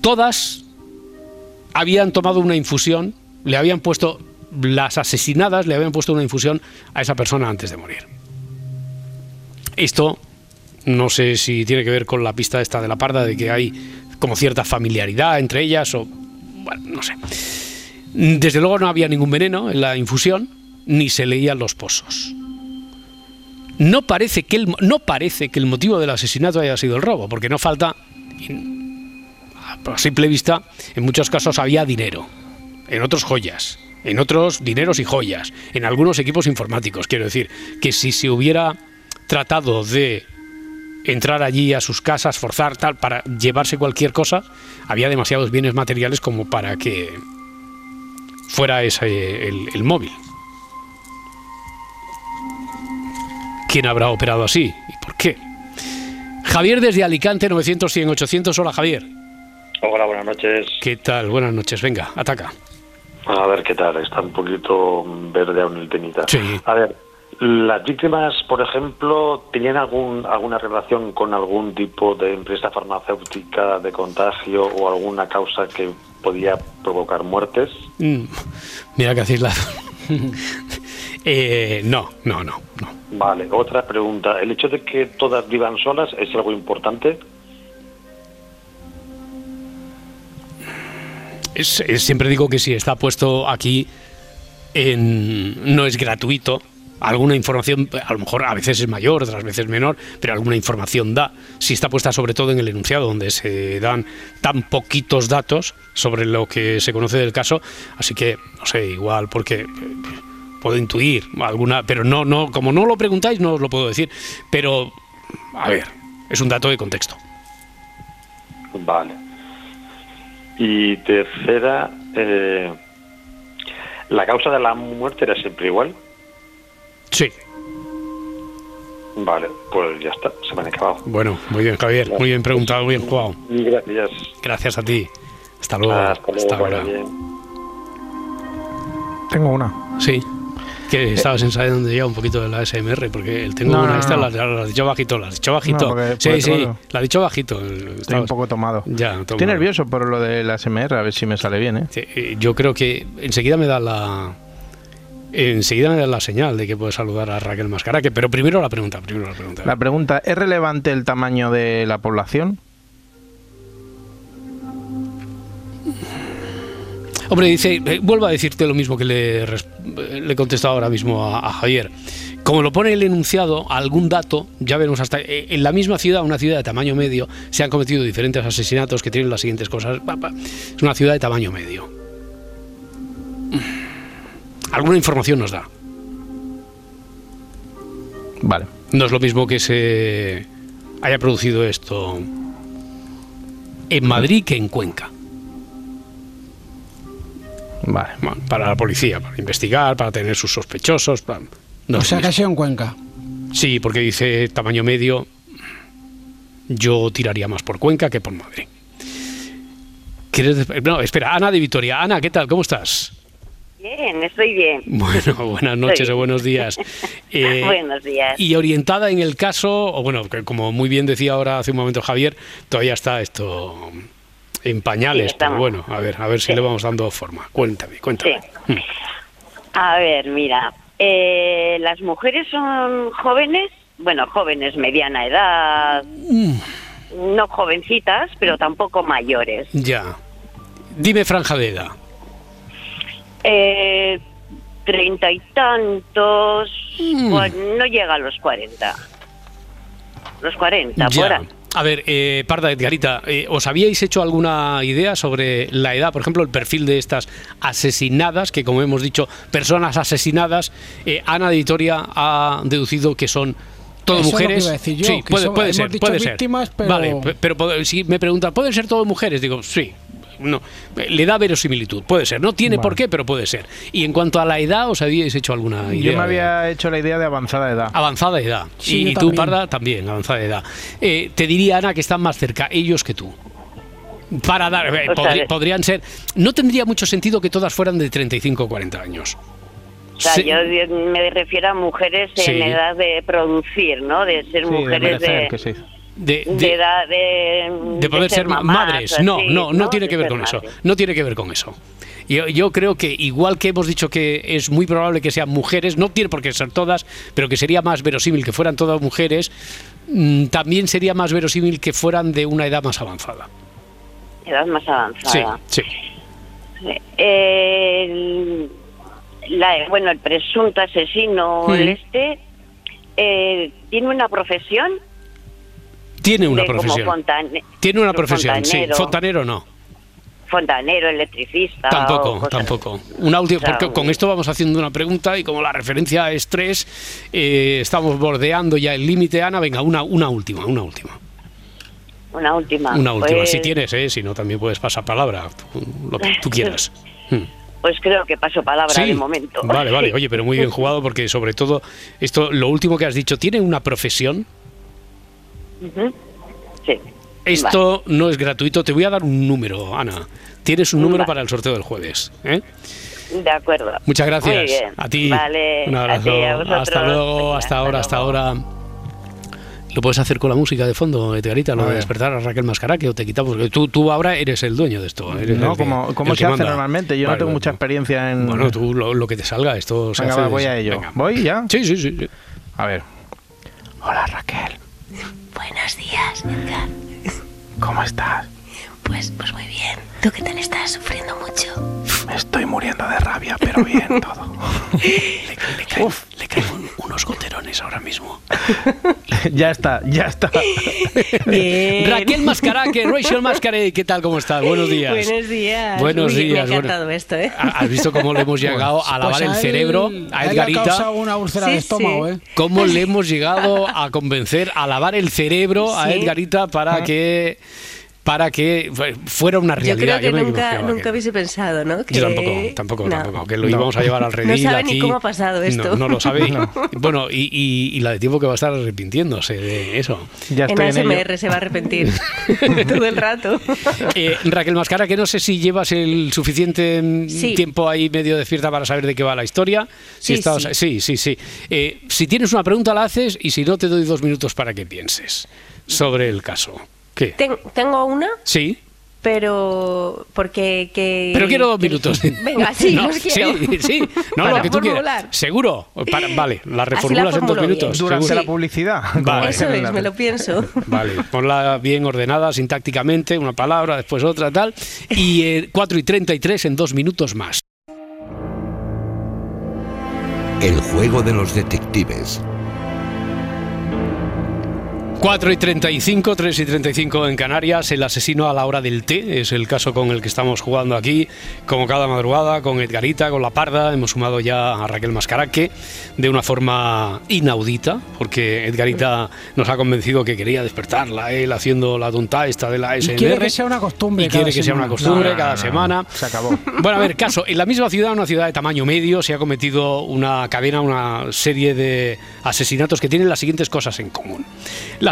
Speaker 1: Todas habían tomado una infusión, le habían puesto, las asesinadas le habían puesto una infusión a esa persona antes de morir. Esto no sé si tiene que ver con la pista esta de la parda, de que hay como cierta familiaridad entre ellas o... Bueno, no sé. Desde luego no había ningún veneno en la infusión, ni se leían los pozos. No parece que el, no parece que el motivo del asesinato haya sido el robo, porque no falta, a simple vista, en muchos casos había dinero, en otros joyas, en otros dineros y joyas, en algunos equipos informáticos. Quiero decir, que si se hubiera tratado de entrar allí a sus casas, forzar tal, para llevarse cualquier cosa, había demasiados bienes materiales como para que fuera ese el, el móvil. ¿Quién habrá operado así y por qué? Javier desde Alicante, 900, 100, 800. Hola Javier.
Speaker 7: Hola, buenas noches.
Speaker 1: ¿Qué tal? Buenas noches. Venga, ataca.
Speaker 7: A ver qué tal, está un poquito verde aún el temita.
Speaker 1: Sí.
Speaker 7: A ver, las víctimas, por ejemplo, ¿tenían algún, alguna relación con algún tipo de empresa farmacéutica de contagio o alguna causa que podía provocar muertes?
Speaker 1: Mm, Mira que hacéis la... Eh, no, no, no, no.
Speaker 7: Vale, otra pregunta. ¿El hecho de que todas vivan solas es algo importante?
Speaker 1: Es- siempre digo que si está puesto aquí en, no es gratuito. Alguna información, a lo mejor a veces es mayor, otras veces menor, pero alguna información da. Si está puesta sobre todo en el enunciado, donde se dan tan poquitos datos sobre lo que se conoce del caso, así que, no sé, igual, porque eh, puedo intuir alguna, pero no, no, como no lo preguntáis, no os lo puedo decir. Pero, a ver, es un dato de contexto.
Speaker 7: Vale. Y tercera, eh, ¿la causa de la muerte era siempre igual?
Speaker 1: Sí,
Speaker 7: Vale, pues ya está, se me han acabado.
Speaker 1: bueno, muy bien, Javier, muy bien preguntado, muy bien jugado.
Speaker 7: Gracias.
Speaker 1: Gracias a ti. Hasta luego.
Speaker 7: Hasta luego,
Speaker 1: Hasta ahora.
Speaker 2: Tengo una.
Speaker 1: Sí. Que estabas ensayando ya un poquito de la SMR, porque el tengo
Speaker 2: No,
Speaker 1: una
Speaker 2: no,
Speaker 1: esta,
Speaker 2: no.
Speaker 1: La, la has dicho bajito, la has dicho bajito.
Speaker 2: Porque-
Speaker 1: sí, sí,
Speaker 2: tengo-
Speaker 1: la has dicho bajito.
Speaker 2: Estoy un poco tomado.
Speaker 1: Ya,
Speaker 2: Estoy nervioso por lo de la SMR, a ver si me sale bien, ¿eh?
Speaker 1: Sí, eh, Yo creo que enseguida me da la enseguida me da la señal de que puedes saludar a Raquel Mascaraque, pero primero la pregunta, primero la pregunta.
Speaker 2: La pregunta, ¿es relevante el tamaño de la población?
Speaker 1: Hombre, dice, eh, vuelvo a decirte lo mismo que le, he contestado ahora mismo a, a Javier. Como lo pone el enunciado, algún dato, ya veremos hasta... eh, En la misma ciudad, una ciudad de tamaño medio, se han cometido diferentes asesinatos que tienen las siguientes cosas. Es una ciudad de tamaño medio. Alguna información nos da.
Speaker 2: Vale.
Speaker 1: No es lo mismo que se haya producido esto en Madrid que en Cuenca.
Speaker 2: Vale.
Speaker 1: Bueno, Para la policía, para investigar, para tener sus sospechosos. para- no
Speaker 3: o sea que sido en Cuenca.
Speaker 1: Sí, porque dice tamaño medio. Yo tiraría más por Cuenca que por Madrid. ¿Quieres des- No, espera, Ana de Vitoria. Ana, ¿qué tal? ¿Cómo estás?
Speaker 8: Bien, estoy bien.
Speaker 1: Bueno, buenas noches o buenos días. Eh,
Speaker 8: Buenos días.
Speaker 1: Y orientada en el caso, o bueno, que como muy bien decía ahora hace un momento Javier, todavía está esto en pañales,
Speaker 8: Sí,
Speaker 1: pero bueno, a ver, a ver si le vamos dando forma. Cuéntame, cuéntame.
Speaker 8: A ver, mira, eh, las mujeres son jóvenes, bueno, jóvenes, mediana edad,
Speaker 1: Mm.
Speaker 8: no jovencitas, pero tampoco mayores.
Speaker 1: Ya. Dime franja de edad.
Speaker 8: Eh, Treinta y tantos,
Speaker 1: Mm.
Speaker 8: no llega a los cuarenta. Los cuarenta, por ahí.
Speaker 1: A ver, eh, Parda Edgarita, eh, ¿os habíais hecho alguna idea sobre la edad, por ejemplo, el perfil de estas asesinadas, que como hemos dicho, personas asesinadas? Eh, Ana de Vitoria ha deducido que son todo
Speaker 3: Eso
Speaker 1: mujeres.
Speaker 3: yo,
Speaker 1: sí, puede, puede ser, puede ser.
Speaker 3: víctimas, pero-
Speaker 1: Vale, pe- pero si me preguntan, ¿pueden ser todo mujeres? Digo, sí. No, le da verosimilitud, puede ser. No tiene por qué, pero puede ser. Y en cuanto a la edad, ¿os habíais hecho alguna idea?
Speaker 2: Yo me
Speaker 1: de-
Speaker 2: había hecho la idea de avanzada edad.
Speaker 1: Avanzada edad.
Speaker 3: Sí,
Speaker 1: y, tú. Parda, también, avanzada edad. Eh, te diría, Ana, que están más cerca ellos que tú. Para dar, eh, podri- podrían ser. No tendría mucho sentido que todas fueran de 35 o 40 años.
Speaker 8: O sea,
Speaker 1: Sí.
Speaker 8: yo me refiero a mujeres
Speaker 1: Sí.
Speaker 8: en edad de producir, ¿no? De ser
Speaker 2: Sí,
Speaker 8: mujeres de,
Speaker 2: merecer, que sí.
Speaker 1: De,
Speaker 8: de,
Speaker 1: de-
Speaker 8: edad de,
Speaker 1: de poder ser,
Speaker 8: mamás,
Speaker 1: madres. No,
Speaker 8: así,
Speaker 1: no, no tiene que ver con eso. No tiene que ver con eso. Yo, yo creo que igual que hemos dicho que es muy probable que sean mujeres, no tiene por qué ser todas, pero que sería más verosímil que fueran todas mujeres, mm, también sería más verosímil que fueran de una edad más avanzada.
Speaker 8: Edad más
Speaker 1: Sí,
Speaker 8: avanzada.
Speaker 1: sí.
Speaker 8: El- la- bueno, el presunto asesino,
Speaker 1: Mm.
Speaker 8: el este, eh, tiene una profesión.
Speaker 1: Tiene una
Speaker 8: como
Speaker 1: profesión.
Speaker 8: fontane-
Speaker 1: Tiene una profesión,
Speaker 8: fontanero,
Speaker 1: sí. Fontanero no.
Speaker 8: fontanero, electricista.
Speaker 1: Tampoco, tampoco. Una última,
Speaker 8: O sea,
Speaker 1: porque con esto vamos haciendo una pregunta y como la referencia es tres, eh, estamos bordeando ya el límite, Ana. Venga, una, una última, una última.
Speaker 8: Una última.
Speaker 1: Una última,
Speaker 8: Pues-
Speaker 1: si tienes, eh, si no también puedes pasar palabra, lo que tú quieras. Hmm.
Speaker 8: Pues creo que paso palabra
Speaker 1: Sí,
Speaker 8: de momento.
Speaker 1: Vale, vale, oye, pero muy bien jugado porque sobre todo esto, lo último que has dicho, ¿tiene una profesión?
Speaker 8: Ujú. Sí.
Speaker 1: Esto no es gratuito, te voy a dar un número, Ana. Tienes un número
Speaker 8: Vale.
Speaker 1: para el sorteo del jueves. ¿eh?
Speaker 8: De acuerdo.
Speaker 1: Muchas gracias.
Speaker 8: Muy bien.
Speaker 1: A ti.
Speaker 8: Vale.
Speaker 1: Un
Speaker 8: a
Speaker 1: abrazo.
Speaker 8: ti, a
Speaker 1: hasta luego,
Speaker 8: Venga,
Speaker 1: hasta ahora, hasta ahora. Lo puedes hacer con la música de fondo, Edgarita, lo
Speaker 2: A
Speaker 1: de despertar a Raquel Mascaraque o te quitamos. Porque tú, tú ahora eres el dueño de esto. Eres
Speaker 2: No,
Speaker 1: el
Speaker 2: como, como
Speaker 1: el
Speaker 2: se hace
Speaker 1: manda.
Speaker 2: normalmente. Yo
Speaker 1: Vale,
Speaker 2: no tengo
Speaker 1: vale.
Speaker 2: mucha experiencia en.
Speaker 1: Bueno, tú lo, lo que te salga, esto se
Speaker 2: Venga,
Speaker 1: hace.
Speaker 2: va, voy a ello.
Speaker 1: Venga.
Speaker 2: ¿Voy ya?
Speaker 1: Sí, sí, sí. sí.
Speaker 2: A ver. Hola Raquel,
Speaker 9: Buenos días, Edgar.
Speaker 2: ¿cómo estás?
Speaker 9: Pues, pues muy bien. ¿Tú qué tal estás sufriendo mucho?
Speaker 2: Estoy muriendo de rabia, pero bien todo.
Speaker 1: Le, le caen, le caen unos goterones ahora mismo.
Speaker 2: ya está, ya está.
Speaker 9: Bien.
Speaker 1: Raquel Mascaraque, Rachel Mascaraque, ¿qué tal? ¿Cómo estás? Buenos días.
Speaker 9: Buenos días.
Speaker 1: Buenos
Speaker 9: Uy,
Speaker 1: días.
Speaker 9: Me ha
Speaker 1: bueno.
Speaker 9: encantado esto, ¿eh?
Speaker 1: ¿Has visto cómo le hemos llegado a lavar
Speaker 3: Pues
Speaker 1: el cerebro a Edgarita?
Speaker 3: causado una úlcera de
Speaker 9: Sí,
Speaker 3: estómago,
Speaker 9: sí.
Speaker 3: ¿eh?
Speaker 1: ¿Cómo le hemos llegado a convencer a lavar el cerebro a. Edgarita para
Speaker 2: Ah.
Speaker 1: que para que fuera una
Speaker 9: Yo
Speaker 1: realidad?
Speaker 9: creo que
Speaker 1: me
Speaker 9: nunca, nunca
Speaker 1: que-
Speaker 9: hubiese pensado, ¿no? Que-
Speaker 1: Yo tampoco, tampoco,
Speaker 9: No.
Speaker 1: tampoco. Que lo
Speaker 2: No.
Speaker 1: íbamos a llevar al redil
Speaker 9: sabe
Speaker 1: aquí.
Speaker 9: ni cómo ha pasado esto.
Speaker 1: No, no lo sabe. Bueno, y, y- y la de tiempo que va a estar arrepintiéndose de eso.
Speaker 2: Ya
Speaker 9: En
Speaker 2: estoy en.
Speaker 9: ASMR se va a arrepentir todo el rato.
Speaker 1: Eh, Raquel Mascara, que no sé si llevas el suficiente mm,
Speaker 9: Sí.
Speaker 1: tiempo ahí medio despierta para saber de qué va la historia. Si
Speaker 9: Sí,
Speaker 1: estás- sí,
Speaker 9: sí.
Speaker 1: sí. sí. Eh, si tienes una pregunta la haces y si no te doy dos minutos para que pienses sobre el caso. ¿Qué?
Speaker 9: Ten- tengo una.
Speaker 1: Sí.
Speaker 10: pero porque que
Speaker 1: Pero quiero dos
Speaker 10: que-
Speaker 1: minutos.
Speaker 10: Venga, sí,
Speaker 1: No,
Speaker 10: los quiero.
Speaker 1: Sí, sí. No,
Speaker 10: Para
Speaker 1: lo que tú quieras. Seguro. Para- vale, la reformulas
Speaker 10: la
Speaker 1: en dos
Speaker 10: formulo bien.
Speaker 1: minutos.
Speaker 2: Durante
Speaker 1: seguro.
Speaker 2: la publicidad.
Speaker 1: Vale.
Speaker 10: Eso es, me lo pienso.
Speaker 1: Vale, ponla bien ordenada sintácticamente, una palabra, después otra, tal. Y eh, 4 y 33 en dos minutos más.
Speaker 11: El juego de los detectives.
Speaker 1: 4 y 35, 3 y 35 en Canarias, el asesino a la hora del té, es el caso con el que estamos jugando aquí, como cada madrugada, con Edgarita, con La Parda, hemos sumado ya a Raquel Mascaraque de una forma inaudita, porque Edgarita nos ha convencido que quería despertarla, él haciendo la tonta esta de la
Speaker 3: Y
Speaker 1: SNR.
Speaker 3: quiere que sea una costumbre
Speaker 1: Y quiere que sea una
Speaker 3: semana.
Speaker 1: costumbre
Speaker 2: No, no,
Speaker 1: cada
Speaker 2: no,
Speaker 1: semana.
Speaker 2: Se acabó.
Speaker 1: Bueno, a ver, caso. En la misma ciudad, una ciudad de tamaño medio, se ha cometido una cadena, una serie de asesinatos que tienen las siguientes cosas en común.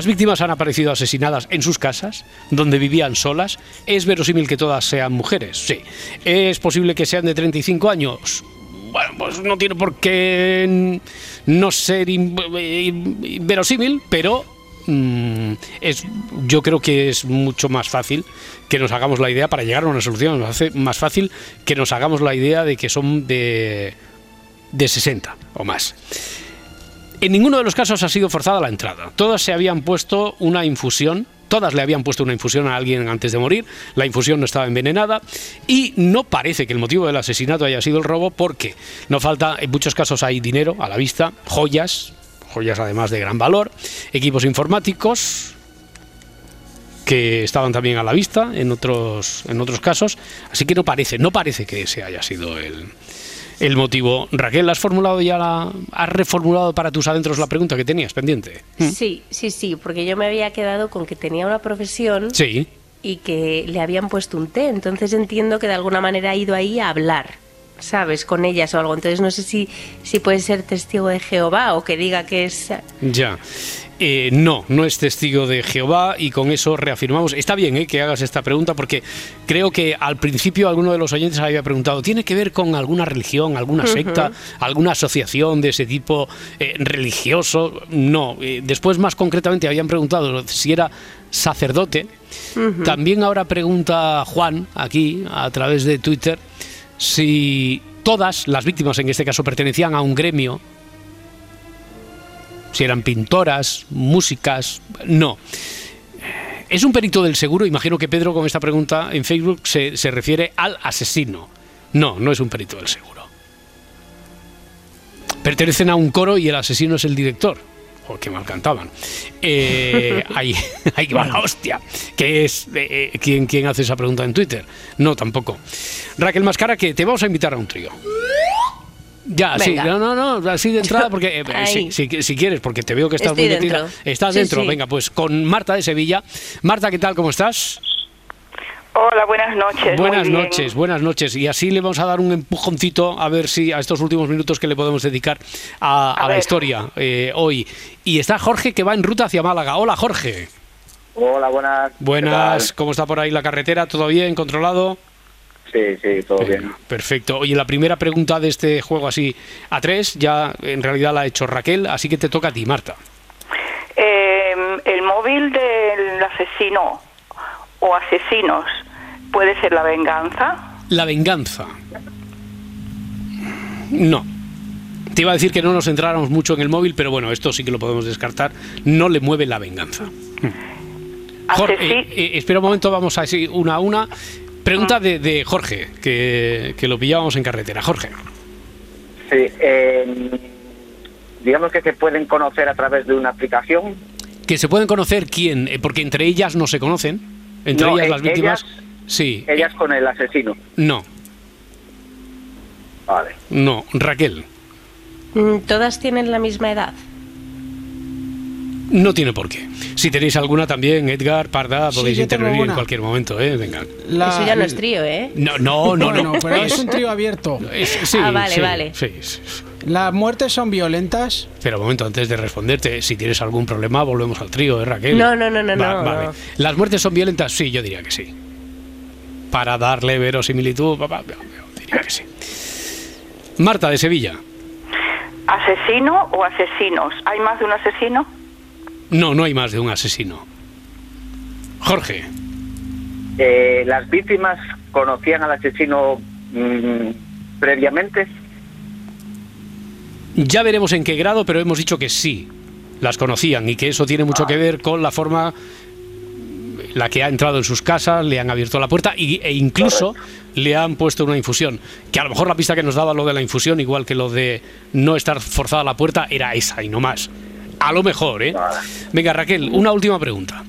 Speaker 1: Las víctimas han aparecido asesinadas en sus casas, donde vivían solas. ¿Es verosímil que todas sean mujeres? Sí. ¿Es posible que sean de 35 años? Bueno, pues no tiene por qué no ser in- verosímil, pero mm, es, yo creo que es mucho más fácil que nos hagamos la idea para llegar a una solución. Nos hace más fácil que nos hagamos la idea de que son de, de 60 o más. En ninguno de los casos ha sido forzada la entrada. Todas se habían puesto una infusión. Todas le habían puesto una infusión a alguien antes de morir. La infusión no estaba envenenada. Y no parece que el motivo del asesinato haya sido el robo porque no falta, en muchos casos hay dinero a la vista, joyas, joyas además de gran valor, equipos informáticos que estaban también a la vista en otros, en otros casos. Así que no parece, no parece que ese haya sido el, el motivo. Raquel, ¿has formulado ya la, has reformulado para tus adentros la pregunta que tenías pendiente?
Speaker 10: Sí, sí, sí, porque yo me había quedado con que tenía una profesión
Speaker 1: Sí.
Speaker 10: y que le habían puesto un té, entonces entiendo que de alguna manera ha ido ahí a hablar, ¿sabes? Con ellas o algo. Entonces no sé si, si puede ser testigo de Jehová o que diga que es...
Speaker 1: Ya. Eh, no, no es testigo de Jehová y con eso reafirmamos. Está bien eh, que hagas esta pregunta porque creo que al principio alguno de los oyentes había preguntado, ¿tiene que ver con alguna religión, alguna secta, alguna asociación de ese tipo eh, religioso? No. Eh, después más concretamente habían preguntado si era sacerdote. También ahora pregunta Juan aquí a través de Twitter si todas las víctimas en este caso pertenecían a un gremio si eran pintoras, músicas, no. Es un perito del seguro, imagino que Pedro con esta pregunta en Facebook se, se refiere al asesino. No, no es un perito del seguro. Pertenecen a un coro y el asesino es el director. Oh, qué mal cantaban. Eh, ahí, ahí va la hostia. ¿Qué es? eh, eh, ¿quién, ¿Quién hace esa pregunta en Twitter? No, tampoco. Raquel Mascara, que te vamos a invitar a un trío. Ya, sí, no, no, no, así de entrada, porque eh, si, si- si quieres, porque te veo que estás
Speaker 10: Estoy
Speaker 1: muy metida.
Speaker 10: dentro.
Speaker 1: Estás
Speaker 10: Sí,
Speaker 1: dentro,
Speaker 10: sí.
Speaker 1: venga, pues con Marta de Sevilla. Marta, ¿qué tal? ¿Cómo estás?
Speaker 12: Hola, buenas noches.
Speaker 1: buenas
Speaker 12: muy bien.
Speaker 1: noches, buenas noches. Y así le vamos a dar un empujoncito a ver si a estos últimos minutos que le podemos dedicar a, a
Speaker 12: A
Speaker 1: la historia eh, hoy. Y está Jorge que va en ruta hacia Málaga. Hola, Jorge.
Speaker 13: Hola, buenas.
Speaker 1: Buenas, ¿cómo está por ahí la carretera? ¿Todo bien? ¿Controlado?
Speaker 13: Sí, sí, todo bien.
Speaker 1: Perfecto. Oye, la primera pregunta de este juego así a tres, ya en realidad la ha hecho Raquel, así que te toca a ti, Marta.
Speaker 12: Eh, el móvil del asesino o asesinos puede ser la venganza.
Speaker 1: La venganza. No. Te iba a decir que no nos centráramos mucho en el móvil, pero bueno, esto sí que lo podemos descartar. No le mueve la venganza. Jorge, eh, eh, espera un momento, vamos a así una a una. Pregunta de, de Jorge, que, que lo pillábamos en carretera. Jorge.
Speaker 13: Sí, eh, digamos que se pueden conocer a través de una aplicación.
Speaker 1: Que se pueden conocer quién, Eh, porque entre ellas no se conocen. Entre
Speaker 13: No,
Speaker 1: ellas
Speaker 13: eh,
Speaker 1: las víctimas.
Speaker 13: ellas-
Speaker 1: Sí.
Speaker 13: Ellas con el asesino.
Speaker 1: No,
Speaker 13: Vale.
Speaker 1: no. Raquel.
Speaker 10: Mm, ¿Todas tienen la misma edad?
Speaker 1: No tiene por qué. Si tenéis alguna también, Edgar, Parda, podéis intervenir en cualquier momento, ¿eh? Venga.
Speaker 3: La-
Speaker 10: Eso ya no es trío, ¿eh?
Speaker 1: No, no, no.
Speaker 3: Bueno,
Speaker 1: no.
Speaker 3: pero es un trío abierto.
Speaker 1: Es- sí,
Speaker 10: Ah, vale,
Speaker 1: sí,
Speaker 10: vale.
Speaker 1: sí.
Speaker 3: ¿Las muertes son violentas?
Speaker 1: Pero un momento, antes de responderte, si tienes algún problema, volvemos al trío, ¿eh, Raquel?
Speaker 10: No, no, no, no,
Speaker 1: Va-
Speaker 10: no,
Speaker 1: vale.
Speaker 10: no.
Speaker 1: ¿Las muertes son violentas? Sí, yo diría que sí. Para darle verosimilitud, papá, diría que sí. Marta, de Sevilla.
Speaker 12: ¿Asesino o asesinos? ¿Hay más de un asesino?
Speaker 1: No, no hay más de un asesino. Jorge.
Speaker 13: eh, ¿las víctimas conocían al asesino mm, previamente?
Speaker 1: Ya veremos en qué grado, pero hemos dicho que sí, las conocían y que eso tiene mucho que ver con la forma la que ha entrado en sus casas, le han abierto la puerta y, e incluso le han puesto una infusión. Que a lo mejor la pista que nos daba lo de la infusión, igual que lo de no estar forzada la puerta, era esa y no más. A lo mejor, ¿eh? Venga, Raquel, una última pregunta.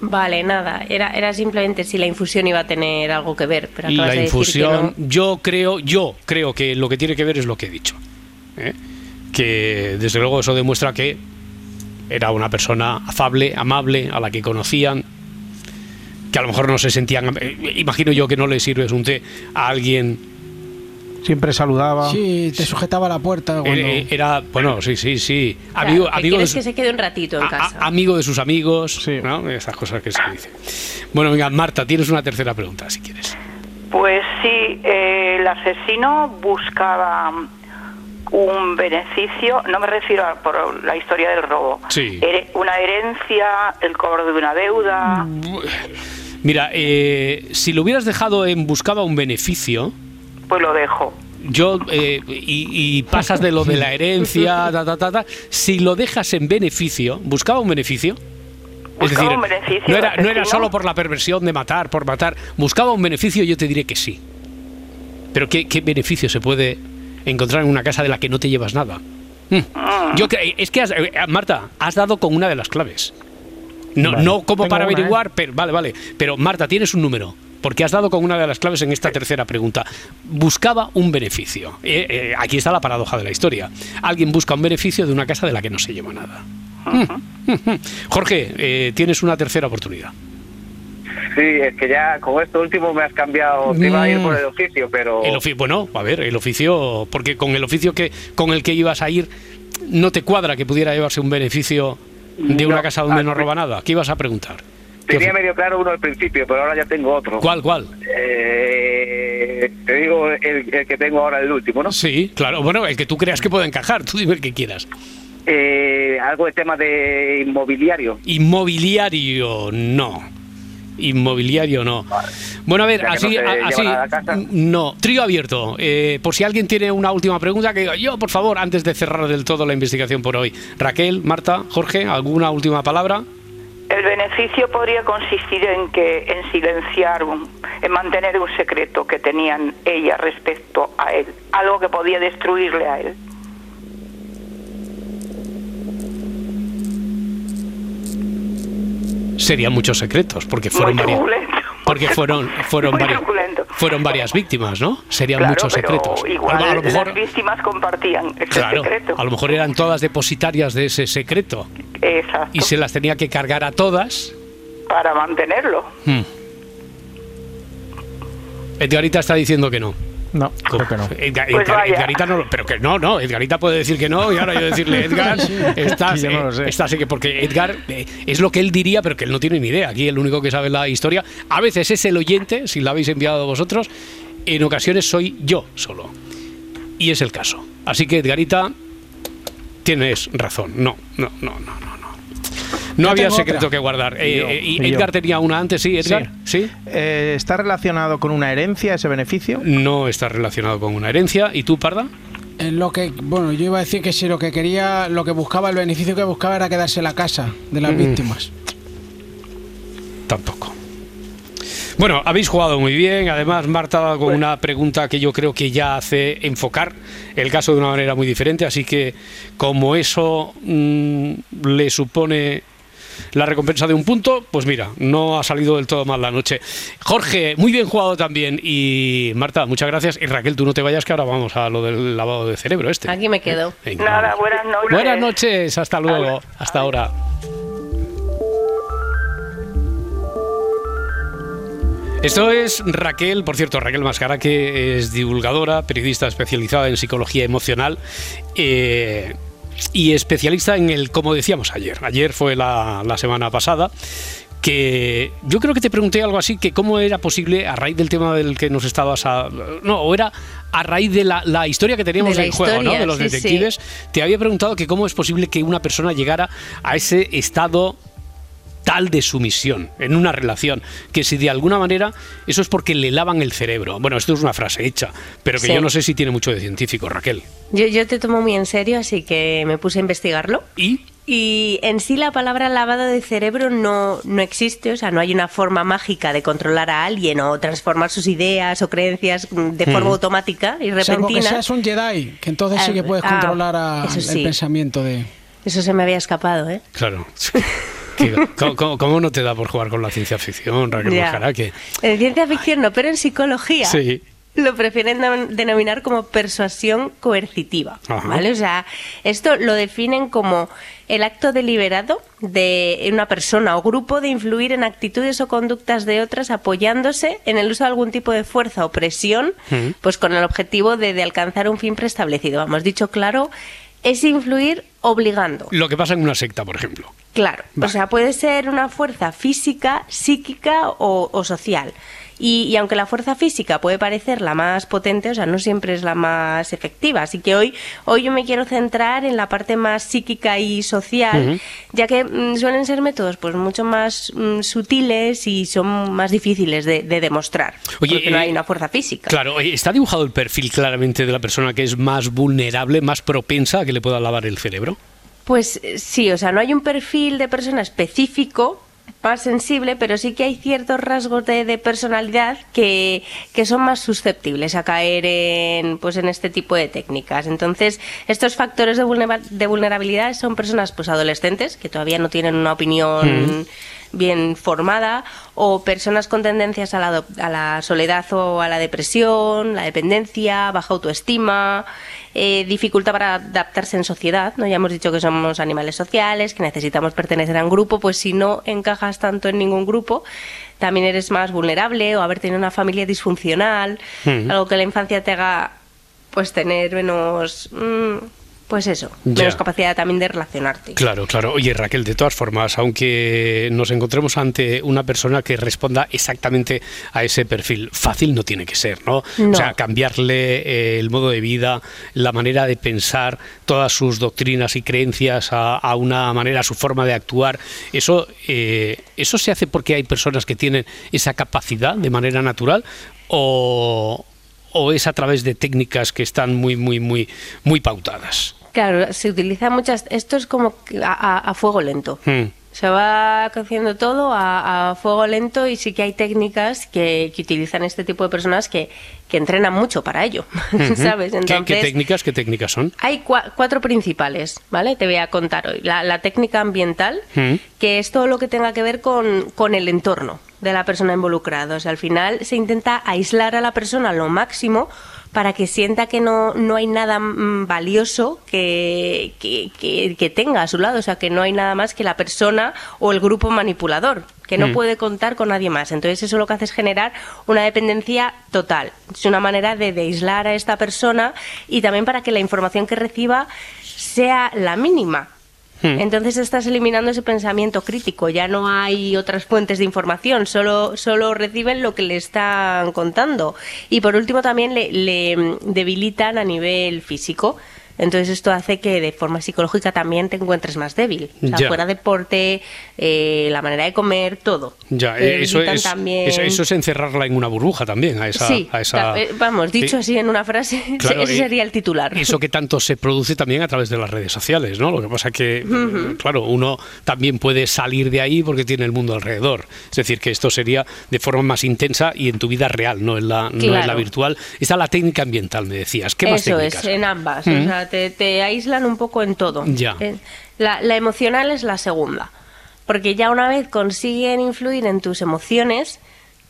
Speaker 10: Vale, nada, era, era simplemente si la infusión iba a tener algo que ver, pero
Speaker 1: La
Speaker 10: de decir que
Speaker 1: infusión,
Speaker 10: no.
Speaker 1: yo creo, yo creo que lo que tiene que ver es lo que he dicho. ¿eh? Que desde luego eso demuestra que era una persona afable, amable, a la que conocían, que a lo mejor no se sentían. eh, Imagino yo que no le sirves un té a alguien.
Speaker 2: Siempre saludaba.
Speaker 3: Sí, te sujetaba la puerta. cuando-
Speaker 1: eh, Era, bueno, sí, sí, sí.
Speaker 10: Claro,
Speaker 1: Amigo,
Speaker 10: que
Speaker 1: amigo, de, su-
Speaker 10: que se quede un ratito en
Speaker 1: a-
Speaker 10: casa.
Speaker 1: amigo de sus amigos, ¿no? Esas cosas que se dicen. Bueno, venga, Marta, tienes una tercera pregunta, si quieres.
Speaker 12: Pues sí, eh, el asesino buscaba un beneficio, no me refiero a por la historia del robo,
Speaker 1: Sí.
Speaker 12: Una herencia, el cobro de una deuda.
Speaker 1: Mira, eh, si lo hubieras dejado en buscaba un beneficio,
Speaker 12: Pues lo dejo.
Speaker 1: yo eh, y, y pasas de lo de la herencia, ta, ta, ta, ta, si lo dejas en beneficio, buscaba un beneficio. Es decir,
Speaker 12: un beneficio,
Speaker 1: no era,
Speaker 12: el
Speaker 1: no era
Speaker 12: asesino.
Speaker 1: solo por la perversión de matar, por matar. Buscaba un beneficio, yo te diré que sí. Pero ¿qué, qué beneficio se puede encontrar en una casa de la que no te llevas nada? Mm. Yo cre- es que has- eh, Marta, has dado con una de las claves. No,
Speaker 2: Vale.
Speaker 1: no como
Speaker 2: Tengo
Speaker 1: para
Speaker 2: una, ¿eh?
Speaker 1: averiguar, pero vale, vale. Pero Marta, tienes un número. Porque has dado con una de las claves en esta tercera pregunta. Buscaba un beneficio. Eh, eh, aquí está la paradoja de la historia. Alguien busca un beneficio de una casa de la que no se lleva nada. Mm, mm, mm. Jorge, eh, tienes una tercera oportunidad.
Speaker 13: Sí, es que ya con esto último me has cambiado. Te iba a ir por el oficio, pero.
Speaker 1: El bueno, a ver, el oficio, porque con el oficio que con el que ibas a ir, no te cuadra que pudiera llevarse un beneficio de una casa donde no roba nada. ¿Qué ibas a preguntar?
Speaker 13: Tenía medio claro uno al principio, pero ahora ya tengo otro.
Speaker 1: ¿Cuál, cuál?
Speaker 13: Eh, te digo el, el que tengo ahora, el último, ¿no?
Speaker 1: Sí, claro. Bueno, el que tú creas que puede encajar. Tú dime el que quieras.
Speaker 13: Eh, algo de tema de inmobiliario.
Speaker 1: Inmobiliario, no. Inmobiliario, no. Bueno, a ver,
Speaker 13: O sea, que
Speaker 1: así,
Speaker 13: no
Speaker 1: así, no. Trío abierto. Eh, por si alguien tiene una última pregunta, que diga yo, por favor, antes de cerrar del todo la investigación por hoy. Raquel, Marta, Jorge, ¿alguna última palabra?
Speaker 12: El beneficio podría consistir en que en silenciar, un- en mantener un secreto que tenían ella respecto a él, algo que podía destruirle a él.
Speaker 1: Serían muchos secretos, porque fueron
Speaker 12: truculento.
Speaker 1: Porque fueron, fueron, varias, fueron varias víctimas, ¿no? Serían
Speaker 12: Claro,
Speaker 1: muchos
Speaker 12: pero
Speaker 1: secretos.
Speaker 12: Igual
Speaker 1: a lo mejor,
Speaker 12: las víctimas compartían ese
Speaker 1: claro,
Speaker 12: secreto.
Speaker 1: a lo mejor eran todas depositarias de ese secreto
Speaker 12: Exacto.
Speaker 1: y se las tenía que cargar a todas.
Speaker 12: Para mantenerlo.
Speaker 1: Hmm. Edgarita está diciendo que no.
Speaker 2: No, creo que no.
Speaker 1: Edgar-
Speaker 12: Pues
Speaker 1: Edgar-. Edgarita no, lo- pero que no, no, Edgarita puede decir que no y ahora yo decirle, Edgar, estás,
Speaker 2: Yo no lo
Speaker 1: eh,
Speaker 2: sé.
Speaker 1: estás, eh, porque Edgar eh, es lo que él diría, pero que él no tiene ni idea. Aquí el único que sabe la historia, a veces es el oyente, si la habéis enviado vosotros, en ocasiones soy yo solo. Y es el caso. Así que Edgarita, tienes razón. No, no, no, no, no. No,
Speaker 2: Yo
Speaker 1: había secreto
Speaker 2: otra.
Speaker 1: que guardar. Eh,
Speaker 2: Y yo.
Speaker 1: eh, y
Speaker 2: Y yo.
Speaker 1: Edgar tenía una antes, sí, Edgar. ¿Sí?
Speaker 2: Eh, ¿Está relacionado con una herencia ese beneficio?
Speaker 1: No está relacionado con una herencia. ¿Y tú, Parda?
Speaker 3: Es lo que, bueno, yo iba a decir que si lo que quería, lo que buscaba, el beneficio que buscaba era quedarse en la casa de las
Speaker 1: Mm.
Speaker 3: víctimas.
Speaker 1: Tampoco. Bueno, habéis jugado muy bien. Además, Marta ha dado con una pregunta que yo creo que ya hace enfocar el caso de una manera muy diferente. Así que, como eso mm, le supone la recompensa de un punto, pues mira, no ha salido del todo mal la noche. Jorge, muy bien jugado también. Y Marta, muchas gracias. Y Raquel, tú no te vayas, que ahora vamos a lo del lavado de cerebro este.
Speaker 10: Aquí me quedo.
Speaker 1: Venga.
Speaker 12: Nada, buenas noches.
Speaker 1: Buenas noches, hasta luego, hasta ahora. Esto es Raquel, por cierto, Raquel Mascara, que es divulgadora, periodista especializada en psicología emocional eh, y especialista en el, como decíamos ayer, ayer fue la, la semana pasada, que yo creo que te pregunté algo así, que cómo era posible, a raíz del tema del que nos estabas... a- no, o era a raíz de la, la historia que teníamos en juego, ¿no? De los
Speaker 10: sí, sí.
Speaker 1: detectives, te había preguntado que cómo es posible que una persona llegara a ese estado tal de sumisión en una relación que si de alguna manera eso es porque le lavan el cerebro. Bueno, esto es una frase hecha, pero que
Speaker 10: Sí.
Speaker 1: yo no sé si tiene mucho de científico, Raquel.
Speaker 10: Yo, yo te tomo muy en serio, así que me puse a investigarlo.
Speaker 1: ¿Y?
Speaker 10: Y en sí la palabra lavado de cerebro no, no existe, o sea, no hay una forma mágica de controlar a alguien o transformar sus ideas o creencias de forma
Speaker 3: Mm.
Speaker 10: automática y
Speaker 3: Salvo que
Speaker 10: repentina.
Speaker 3: seas un Jedi, que entonces sí que puedes
Speaker 10: Ah,
Speaker 3: controlar a-
Speaker 10: eso
Speaker 3: el pensamiento de...
Speaker 10: Eso se me había escapado, ¿eh?
Speaker 1: Claro. ¿Cómo, no te da por jugar con la ciencia ficción, Raquel. Bojara? Que
Speaker 10: En ciencia ficción no, pero en psicología
Speaker 1: sí.
Speaker 10: lo prefieren de- denominar como persuasión coercitiva,
Speaker 1: Ajá.
Speaker 10: ¿vale? O sea, esto lo definen como el acto deliberado de una persona o grupo de influir en actitudes o conductas de otras apoyándose en el uso de algún tipo de fuerza o presión,
Speaker 1: Mm.
Speaker 10: pues con el objetivo de, de alcanzar un fin preestablecido. Vamos, dicho claro, es influir obligando.
Speaker 1: Lo que pasa en una secta, por ejemplo.
Speaker 10: Claro, o sea, puede ser una fuerza física, psíquica o, o social. Y, y aunque la fuerza física puede parecer la más potente, o sea, no siempre es la más efectiva. Así que hoy, hoy yo me quiero centrar en la parte más psíquica y social, ya que mm, suelen ser métodos pues mucho más mm, sutiles y son más difíciles de, de demostrar.
Speaker 1: Oye,
Speaker 10: porque no
Speaker 1: eh,
Speaker 10: hay una fuerza física.
Speaker 1: Claro, ¿está dibujado el perfil claramente de la persona que es más vulnerable, más propensa a que le pueda lavar el cerebro?
Speaker 10: Pues eh, sí, o sea, no hay un perfil de persona específico más sensible, pero sí que hay ciertos rasgos de, de personalidad que, que son más susceptibles a caer en, pues, en este tipo de técnicas. Entonces, estos factores de, vulnera- de vulnerabilidad son personas pues, adolescentes que todavía no tienen una opinión
Speaker 14: Mm.
Speaker 10: Bien formada o personas con tendencias a la, a la soledad o a la depresión, la dependencia, baja autoestima, eh, dificultad para adaptarse en sociedad. ¿no? Ya hemos dicho que somos animales sociales, que necesitamos pertenecer a un grupo, pues si no encajas tanto en ningún grupo, también eres más vulnerable o haber tenido una familia disfuncional,
Speaker 1: Mm.
Speaker 10: algo que la infancia te haga pues tener menos... mm, pues eso,
Speaker 1: Ya.
Speaker 10: menos capacidad también de relacionarte.
Speaker 1: Claro, claro. Oye, Raquel, de todas formas, aunque nos encontremos ante una persona que responda exactamente a ese perfil, fácil no tiene que ser, ¿no?
Speaker 10: No.
Speaker 1: O sea, cambiarle eh, el modo de vida, la manera de pensar, todas sus doctrinas y creencias a, a una manera, a su forma de actuar, eso, eh, eso se hace porque hay personas que tienen esa capacidad de manera natural o, o es a través de técnicas que están muy, muy, muy, muy pautadas.
Speaker 10: Claro, se utiliza muchas. Esto es como a, fuego lento.
Speaker 1: Hmm.
Speaker 10: Se va haciendo todo a, a fuego lento y sí que hay técnicas que, que utilizan este tipo de personas que, que entrenan mucho para ello. ¿sabes?
Speaker 1: ¿Qué-
Speaker 10: Entonces,
Speaker 1: ¿Qué, técnicas, qué técnicas son?
Speaker 10: hay cua- cuatro principales, ¿vale? Te voy a contar hoy. La, la técnica ambiental,
Speaker 1: Mm.
Speaker 10: que es todo lo que tenga que ver con, con el entorno de la persona involucrada. O sea, al final se intenta aislar a la persona lo máximo para que sienta que no, no hay nada mm, valioso que, que, que- que tenga a su lado. O sea, que no hay nada más que la persona o el grupo manipulador, que no
Speaker 14: Mm.
Speaker 10: puede contar con nadie más. Entonces eso lo que hace es generar una dependencia total. Es una manera de, de aislar a esta persona y también para que la información que reciba sea la mínima.
Speaker 1: Hmm.
Speaker 10: Entonces estás eliminando ese pensamiento crítico, ya no hay otras fuentes de información, solo, solo reciben lo que le están contando. Y por último también le, le, debilitan a nivel físico. Entonces esto hace que de forma psicológica también te encuentres más débil. O sea, fuera deporte, eh, la manera de comer, todo.
Speaker 1: Ya,
Speaker 10: Te
Speaker 1: eh, eso es,
Speaker 10: también.
Speaker 1: eso, eso es encerrarla en una burbuja también, a esa...
Speaker 10: sí,
Speaker 1: a esa-
Speaker 10: eh, vamos, dicho
Speaker 1: Sí.
Speaker 10: así en una frase,
Speaker 1: Claro,
Speaker 10: ese
Speaker 1: eh,
Speaker 10: sería el titular.
Speaker 1: Eso que tanto se produce también a través de las redes sociales, ¿no? Lo que pasa que, claro, uno también puede salir de ahí porque tiene el mundo alrededor. Es decir, que esto sería de forma más intensa y en tu vida real, no en la, no en la
Speaker 10: Claro.
Speaker 1: virtual. Está la técnica ambiental, me decías. ¿Qué más
Speaker 10: Eso
Speaker 1: técnicas?
Speaker 10: es, en ambas.
Speaker 1: Mm.
Speaker 10: O sea, te, te aíslan un poco en todo.
Speaker 1: Ya.
Speaker 10: Eh, La, la emocional es la segunda. Porque ya una vez consiguen influir en tus emociones,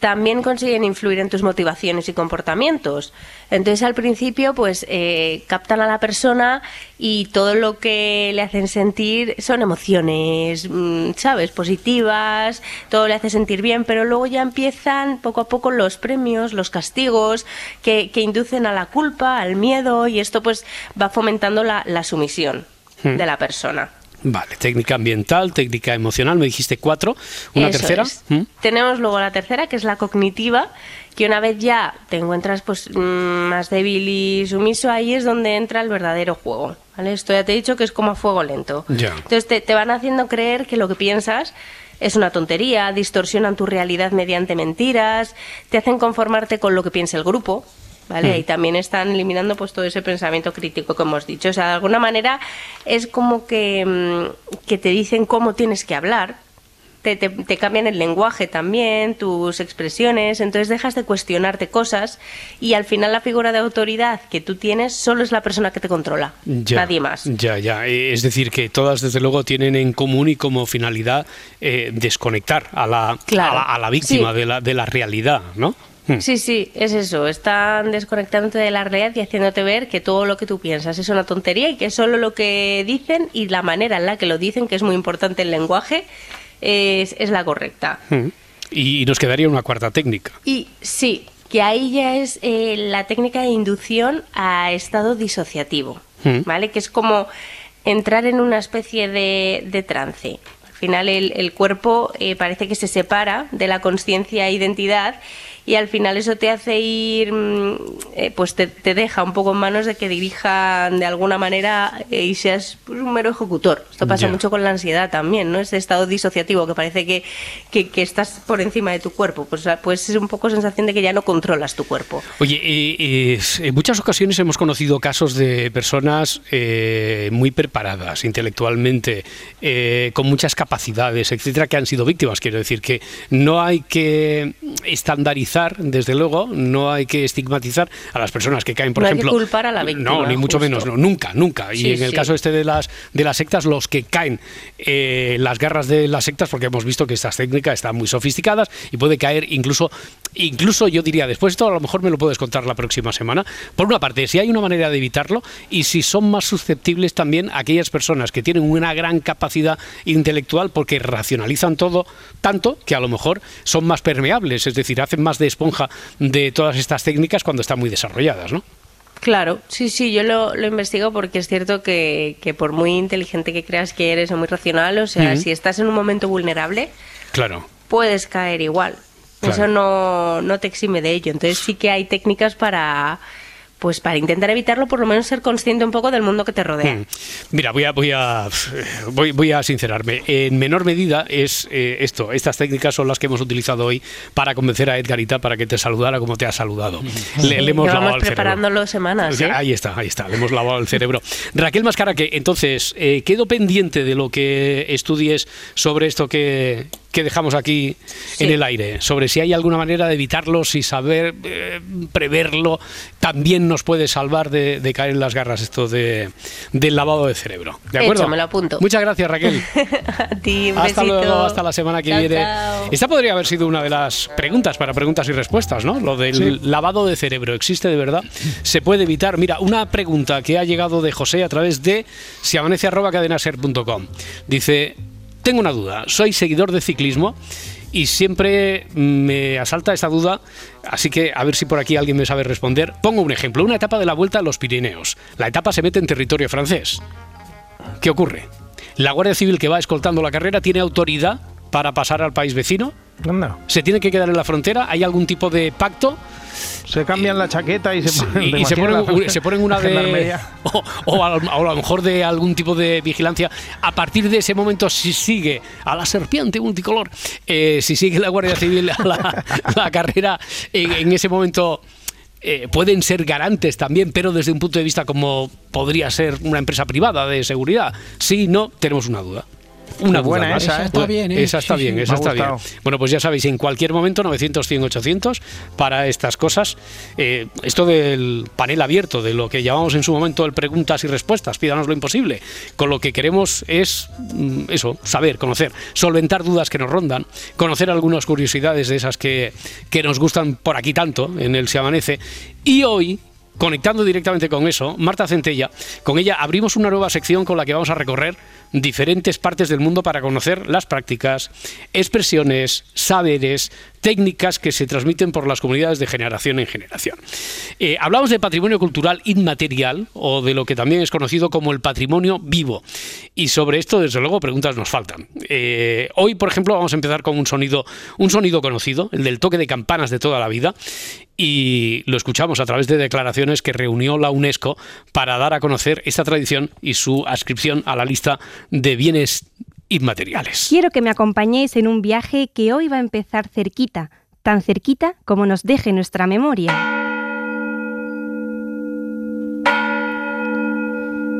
Speaker 10: también consiguen influir en tus motivaciones y comportamientos. Entonces al principio pues eh, captan a la persona y todo lo que le hacen sentir son emociones, mm, ¿sabes? Positivas, todo le hace sentir bien, pero luego ya empiezan poco a poco los premios, los castigos que, que inducen a la culpa, al miedo y esto pues va fomentando la, la sumisión
Speaker 1: Hmm.
Speaker 10: de la persona.
Speaker 1: Vale, técnica ambiental, técnica emocional, me dijiste cuatro. ¿Una
Speaker 10: Eso
Speaker 1: tercera? ¿Mm?
Speaker 10: Tenemos luego la tercera, que es la cognitiva, que una vez ya te encuentras pues mm, más débil y sumiso, ahí es donde entra el verdadero juego. ¿vale? Esto ya te he dicho que es como a fuego lento.
Speaker 1: Ya.
Speaker 10: Entonces te, te van haciendo creer que lo que piensas es una tontería, distorsionan tu realidad mediante mentiras, te hacen conformarte con lo que piensa el grupo. ¿Vale?
Speaker 14: Mm.
Speaker 10: Y también están eliminando pues todo ese pensamiento crítico que hemos dicho. O sea, de alguna manera es como que, mm, que te dicen cómo tienes que hablar, te, te- te cambian el lenguaje también, tus expresiones, entonces dejas de cuestionarte cosas y al final la figura de autoridad que tú tienes solo es la persona que te controla,
Speaker 1: Ya,
Speaker 10: nadie más.
Speaker 1: Ya, ya. Es decir, que todas, desde luego, tienen en común y como finalidad eh, desconectar a la,
Speaker 10: Claro.
Speaker 1: a la, a la víctima
Speaker 10: Sí.
Speaker 1: de, la, de la realidad, ¿no? Hmm.
Speaker 10: Sí, sí, es eso. Están desconectándote de la realidad y haciéndote ver que todo lo que tú piensas es una tontería y que solo lo que dicen y la manera en la que lo dicen, que es muy importante el lenguaje, es, es la correcta.
Speaker 1: Hmm. Y, y nos quedaría una cuarta técnica.
Speaker 10: Y sí, que ahí ya es eh, la técnica de inducción a estado disociativo,
Speaker 1: Hmm.
Speaker 10: ¿vale? Que es como entrar en una especie de, de trance. Al final el, el cuerpo eh, parece que se separa de la conciencia e identidad y al final eso te hace ir, mm, eh, pues te, te deja un poco en manos de que dirijan de alguna manera eh, y seas pues, un mero ejecutor. Esto pasa
Speaker 1: Ya.
Speaker 10: mucho con la ansiedad también, ¿no? Ese estado disociativo que parece que, que, que estás por encima de tu cuerpo. Pues, pues es un poco sensación de que ya no controlas tu cuerpo.
Speaker 1: Oye, eh, eh, en muchas ocasiones hemos conocido casos de personas eh, muy preparadas intelectualmente, eh, con muchas capacidades, etcétera, que han sido víctimas. Quiero decir que no hay que estandarizar, desde luego, no hay que estigmatizar a las personas que caen, por
Speaker 10: No hay que
Speaker 1: ejemplo.
Speaker 10: culpar a la víctima,
Speaker 1: No, ni mucho
Speaker 10: justo.
Speaker 1: menos, no, nunca, nunca. Y
Speaker 10: Sí,
Speaker 1: en el
Speaker 10: sí.
Speaker 1: caso este de las de las sectas, los que caen eh, las garras de las sectas, porque hemos visto que estas técnicas están muy sofisticadas y puede caer incluso, incluso yo diría, después esto a lo mejor me lo puedes contar la próxima semana. Por una parte, si hay una manera de evitarlo y si son más susceptibles también aquellas personas que tienen una gran capacidad intelectual porque racionalizan todo tanto que a lo mejor son más permeables, es decir, hacen más de esponja de todas estas técnicas cuando están muy desarrolladas, ¿no?
Speaker 10: Claro, sí, sí, yo lo, lo investigo porque es cierto que, que por muy inteligente que creas que eres o muy racional, o sea, si estás en un momento vulnerable,
Speaker 1: Claro.
Speaker 10: puedes caer igual.
Speaker 1: Claro.
Speaker 10: Eso no, no te exime de ello. Entonces sí que hay técnicas para pues para intentar evitarlo, por lo menos ser consciente un poco del mundo que te rodea.
Speaker 1: Hmm. Mira, voy a, voy a, voy, voy a sincerarme. En menor medida es eh, esto. Estas técnicas son las que hemos utilizado hoy para convencer a Edgarita para que te saludara como te ha saludado. Le, le hemos lavado el cerebro.
Speaker 10: semanas. ¿eh?
Speaker 1: Ahí está, ahí está, le hemos lavado el cerebro. Raquel Mascara, que entonces, eh, quedo pendiente de lo que estudies sobre esto que, que dejamos aquí en el aire, sobre si hay alguna manera de evitarlo, si saber eh, preverlo, también nos puede salvar de, de caer en las garras esto de, del lavado de cerebro. ¿De acuerdo?
Speaker 10: Hecho, me lo apunto.
Speaker 1: Muchas gracias, Raquel.
Speaker 10: A ti, un
Speaker 1: Hasta
Speaker 10: besito.
Speaker 1: luego, hasta la semana que
Speaker 10: Chao,
Speaker 1: viene.
Speaker 10: chao.
Speaker 1: Esta podría haber sido una de las preguntas para preguntas y respuestas, ¿no? Lo del
Speaker 2: Sí.
Speaker 1: lavado de cerebro. ¿Existe de verdad? ¿Se puede evitar? Mira, una pregunta que ha llegado de José a través de siamanece.cadenaser.com. Dice, tengo una duda. Soy seguidor de ciclismo y siempre me asalta esta duda, así que a ver si por aquí alguien me sabe responder. Pongo un ejemplo, una etapa de la Vuelta a los Pirineos. La etapa se mete en territorio francés. ¿Qué ocurre? La Guardia Civil que va escoltando la carrera tiene autoridad para pasar al país vecino. ¿Se tiene que quedar en la frontera? ¿Hay algún tipo de pacto?
Speaker 2: Se cambian la chaqueta y se ponen,
Speaker 1: Y, y se,
Speaker 2: ¿te imaginas
Speaker 1: ponen,
Speaker 2: la-
Speaker 1: se ponen una de. O, o a, lo- o a lo mejor de algún tipo de vigilancia. A partir de ese momento, si sigue a la serpiente multicolor, eh, si sigue la Guardia Civil a la, la carrera, en, en ese momento. eh, pueden ser garantes también, pero desde un punto de vista como podría ser una empresa privada de seguridad. Sí, no, tenemos una duda. Una
Speaker 2: Qué buena esa, ¿eh? Esa está
Speaker 3: bien, ¿eh?
Speaker 1: Esa está
Speaker 3: Sí,
Speaker 1: bien,
Speaker 3: sí.
Speaker 1: esa está bien. Bueno, pues ya sabéis, en cualquier momento 900, 100, 800 para estas cosas. Eh, esto del panel abierto, de lo que llamamos en su momento el preguntas y respuestas, pídanos lo imposible. Con lo que queremos es mm, eso, saber, conocer, solventar dudas que nos rondan, conocer algunas curiosidades de esas que, que nos gustan por aquí tanto en el Se Amanece. Y hoy Conectando directamente con eso, Marta Centella, con ella abrimos una nueva sección con la que vamos a recorrer diferentes partes del mundo para conocer las prácticas, expresiones, saberes, técnicas que se transmiten por las comunidades de generación en generación. Eh, hablamos de patrimonio cultural inmaterial o de lo que también es conocido como el patrimonio vivo. Y sobre esto, desde luego, preguntas nos faltan. Eh, hoy, por ejemplo, vamos a empezar con un sonido, un sonido conocido, el del toque de campanas de toda la vida y lo escuchamos a través de declaraciones que reunió la UNESCO para dar a conocer esta tradición y su adscripción a la lista de bienes inmateriales.
Speaker 14: Quiero que me acompañéis en un viaje que hoy va a empezar cerquita, tan cerquita como nos deje nuestra memoria.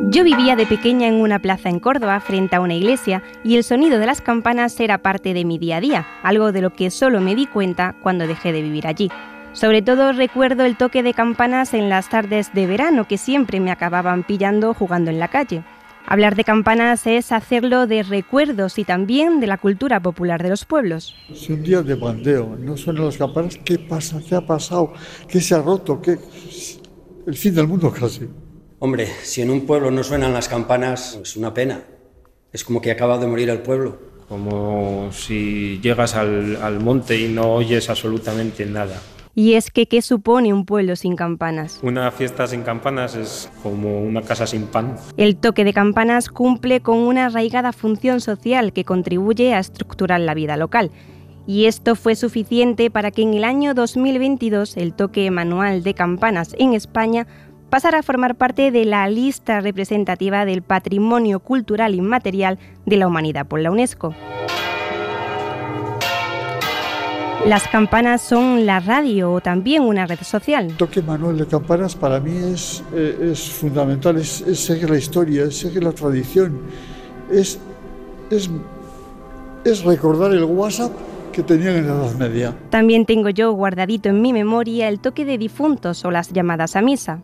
Speaker 14: Yo vivía de pequeña en una plaza en Córdoba frente a una iglesia y el sonido de las campanas era parte de mi día a día, algo de lo que solo me di cuenta cuando dejé de vivir allí. Sobre todo recuerdo el toque de campanas en las tardes de verano que siempre me acababan pillando jugando en la calle. Hablar de campanas es hacerlo de recuerdos y también de la cultura popular de los pueblos.
Speaker 15: Si un día de bandeo no suenan las campanas, ¿qué pasa? ¿Qué ha pasado? ¿Qué se ha roto? ¿Qué? El fin del mundo casi.
Speaker 16: Hombre, si en un pueblo no suenan las campanas, es una pena. Es como que acaba de morir el pueblo.
Speaker 17: Como si llegas al, al monte y no oyes absolutamente nada.
Speaker 14: Y es que, ¿qué supone un pueblo sin campanas?
Speaker 17: Una fiesta sin campanas es como una casa sin pan.
Speaker 14: El toque de campanas cumple con una arraigada función social que contribuye a estructurar la vida local. Y esto fue suficiente para que en el año 2022 el toque manual de campanas en España pasara a formar parte de la lista representativa del patrimonio cultural inmaterial de la humanidad por la UNESCO. Las campanas son la radio o también una red social.
Speaker 15: El toque manual de campanas para mí es, eh, es fundamental, es, es, seguir la historia, es seguir la tradición, es, es, es recordar el WhatsApp que tenían en la Edad Media.
Speaker 14: También tengo yo guardadito en mi memoria el toque de difuntos o las llamadas a misa.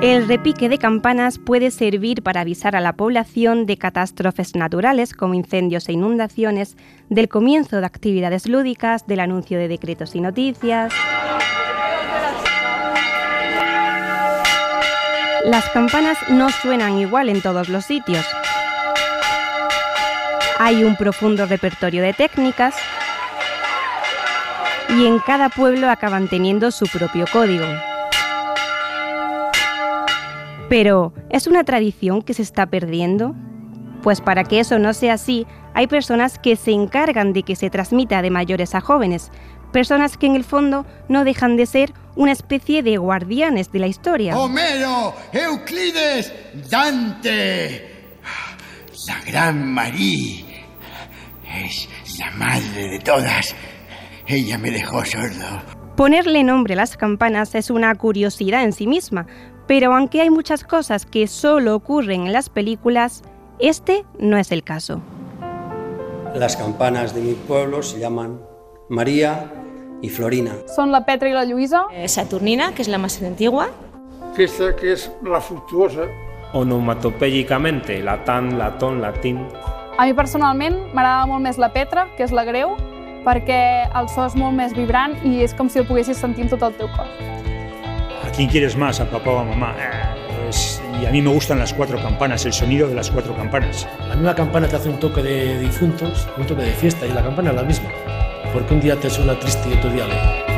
Speaker 14: El repique de campanas puede servir para avisar a la población de catástrofes naturales como incendios e inundaciones, del comienzo de actividades lúdicas, del anuncio de decretos y noticias. Las campanas no suenan igual en todos los sitios. Hay un profundo repertorio de técnicas y en cada pueblo acaban teniendo su propio código. Pero, ¿es una tradición que se está perdiendo? Pues para que eso no sea así, hay personas que se encargan de que se transmita de mayores a jóvenes, personas que en el fondo no dejan de ser una especie de guardianes de la historia.
Speaker 18: Homero, Euclides, Dante, la gran María es la madre de todas. Ella me dejó sordo.
Speaker 14: Ponerle nombre a las campanas es una curiosidad en sí misma, pero aunque hay muchas cosas que solo ocurren en las películas, este no es el caso.
Speaker 16: Las campanas de mi pueblo se llaman María y Florina.
Speaker 19: Son la Petra y la Lluïsa.
Speaker 20: Eh, Saturnina, que es la más antigua.
Speaker 15: Fiesta que es la fructuosa.
Speaker 17: Onomatopèyicamente, latant, laton, latín.
Speaker 19: A mi personalment m'agrada molt més la Petra, que és la greu, perquè el so és molt més vibrant i és com si el poguessis sentir en tot el teu cor.
Speaker 21: ¿A quién quieres más? ¿A papá o a mamá? Eh, pues, y a mí me gustan las cuatro campanas, el sonido de las cuatro campanas.
Speaker 22: La misma campana te hace un toque de difuntos, un toque de fiesta, y la campana es la misma. Porque un día te suena triste y otro día alegre.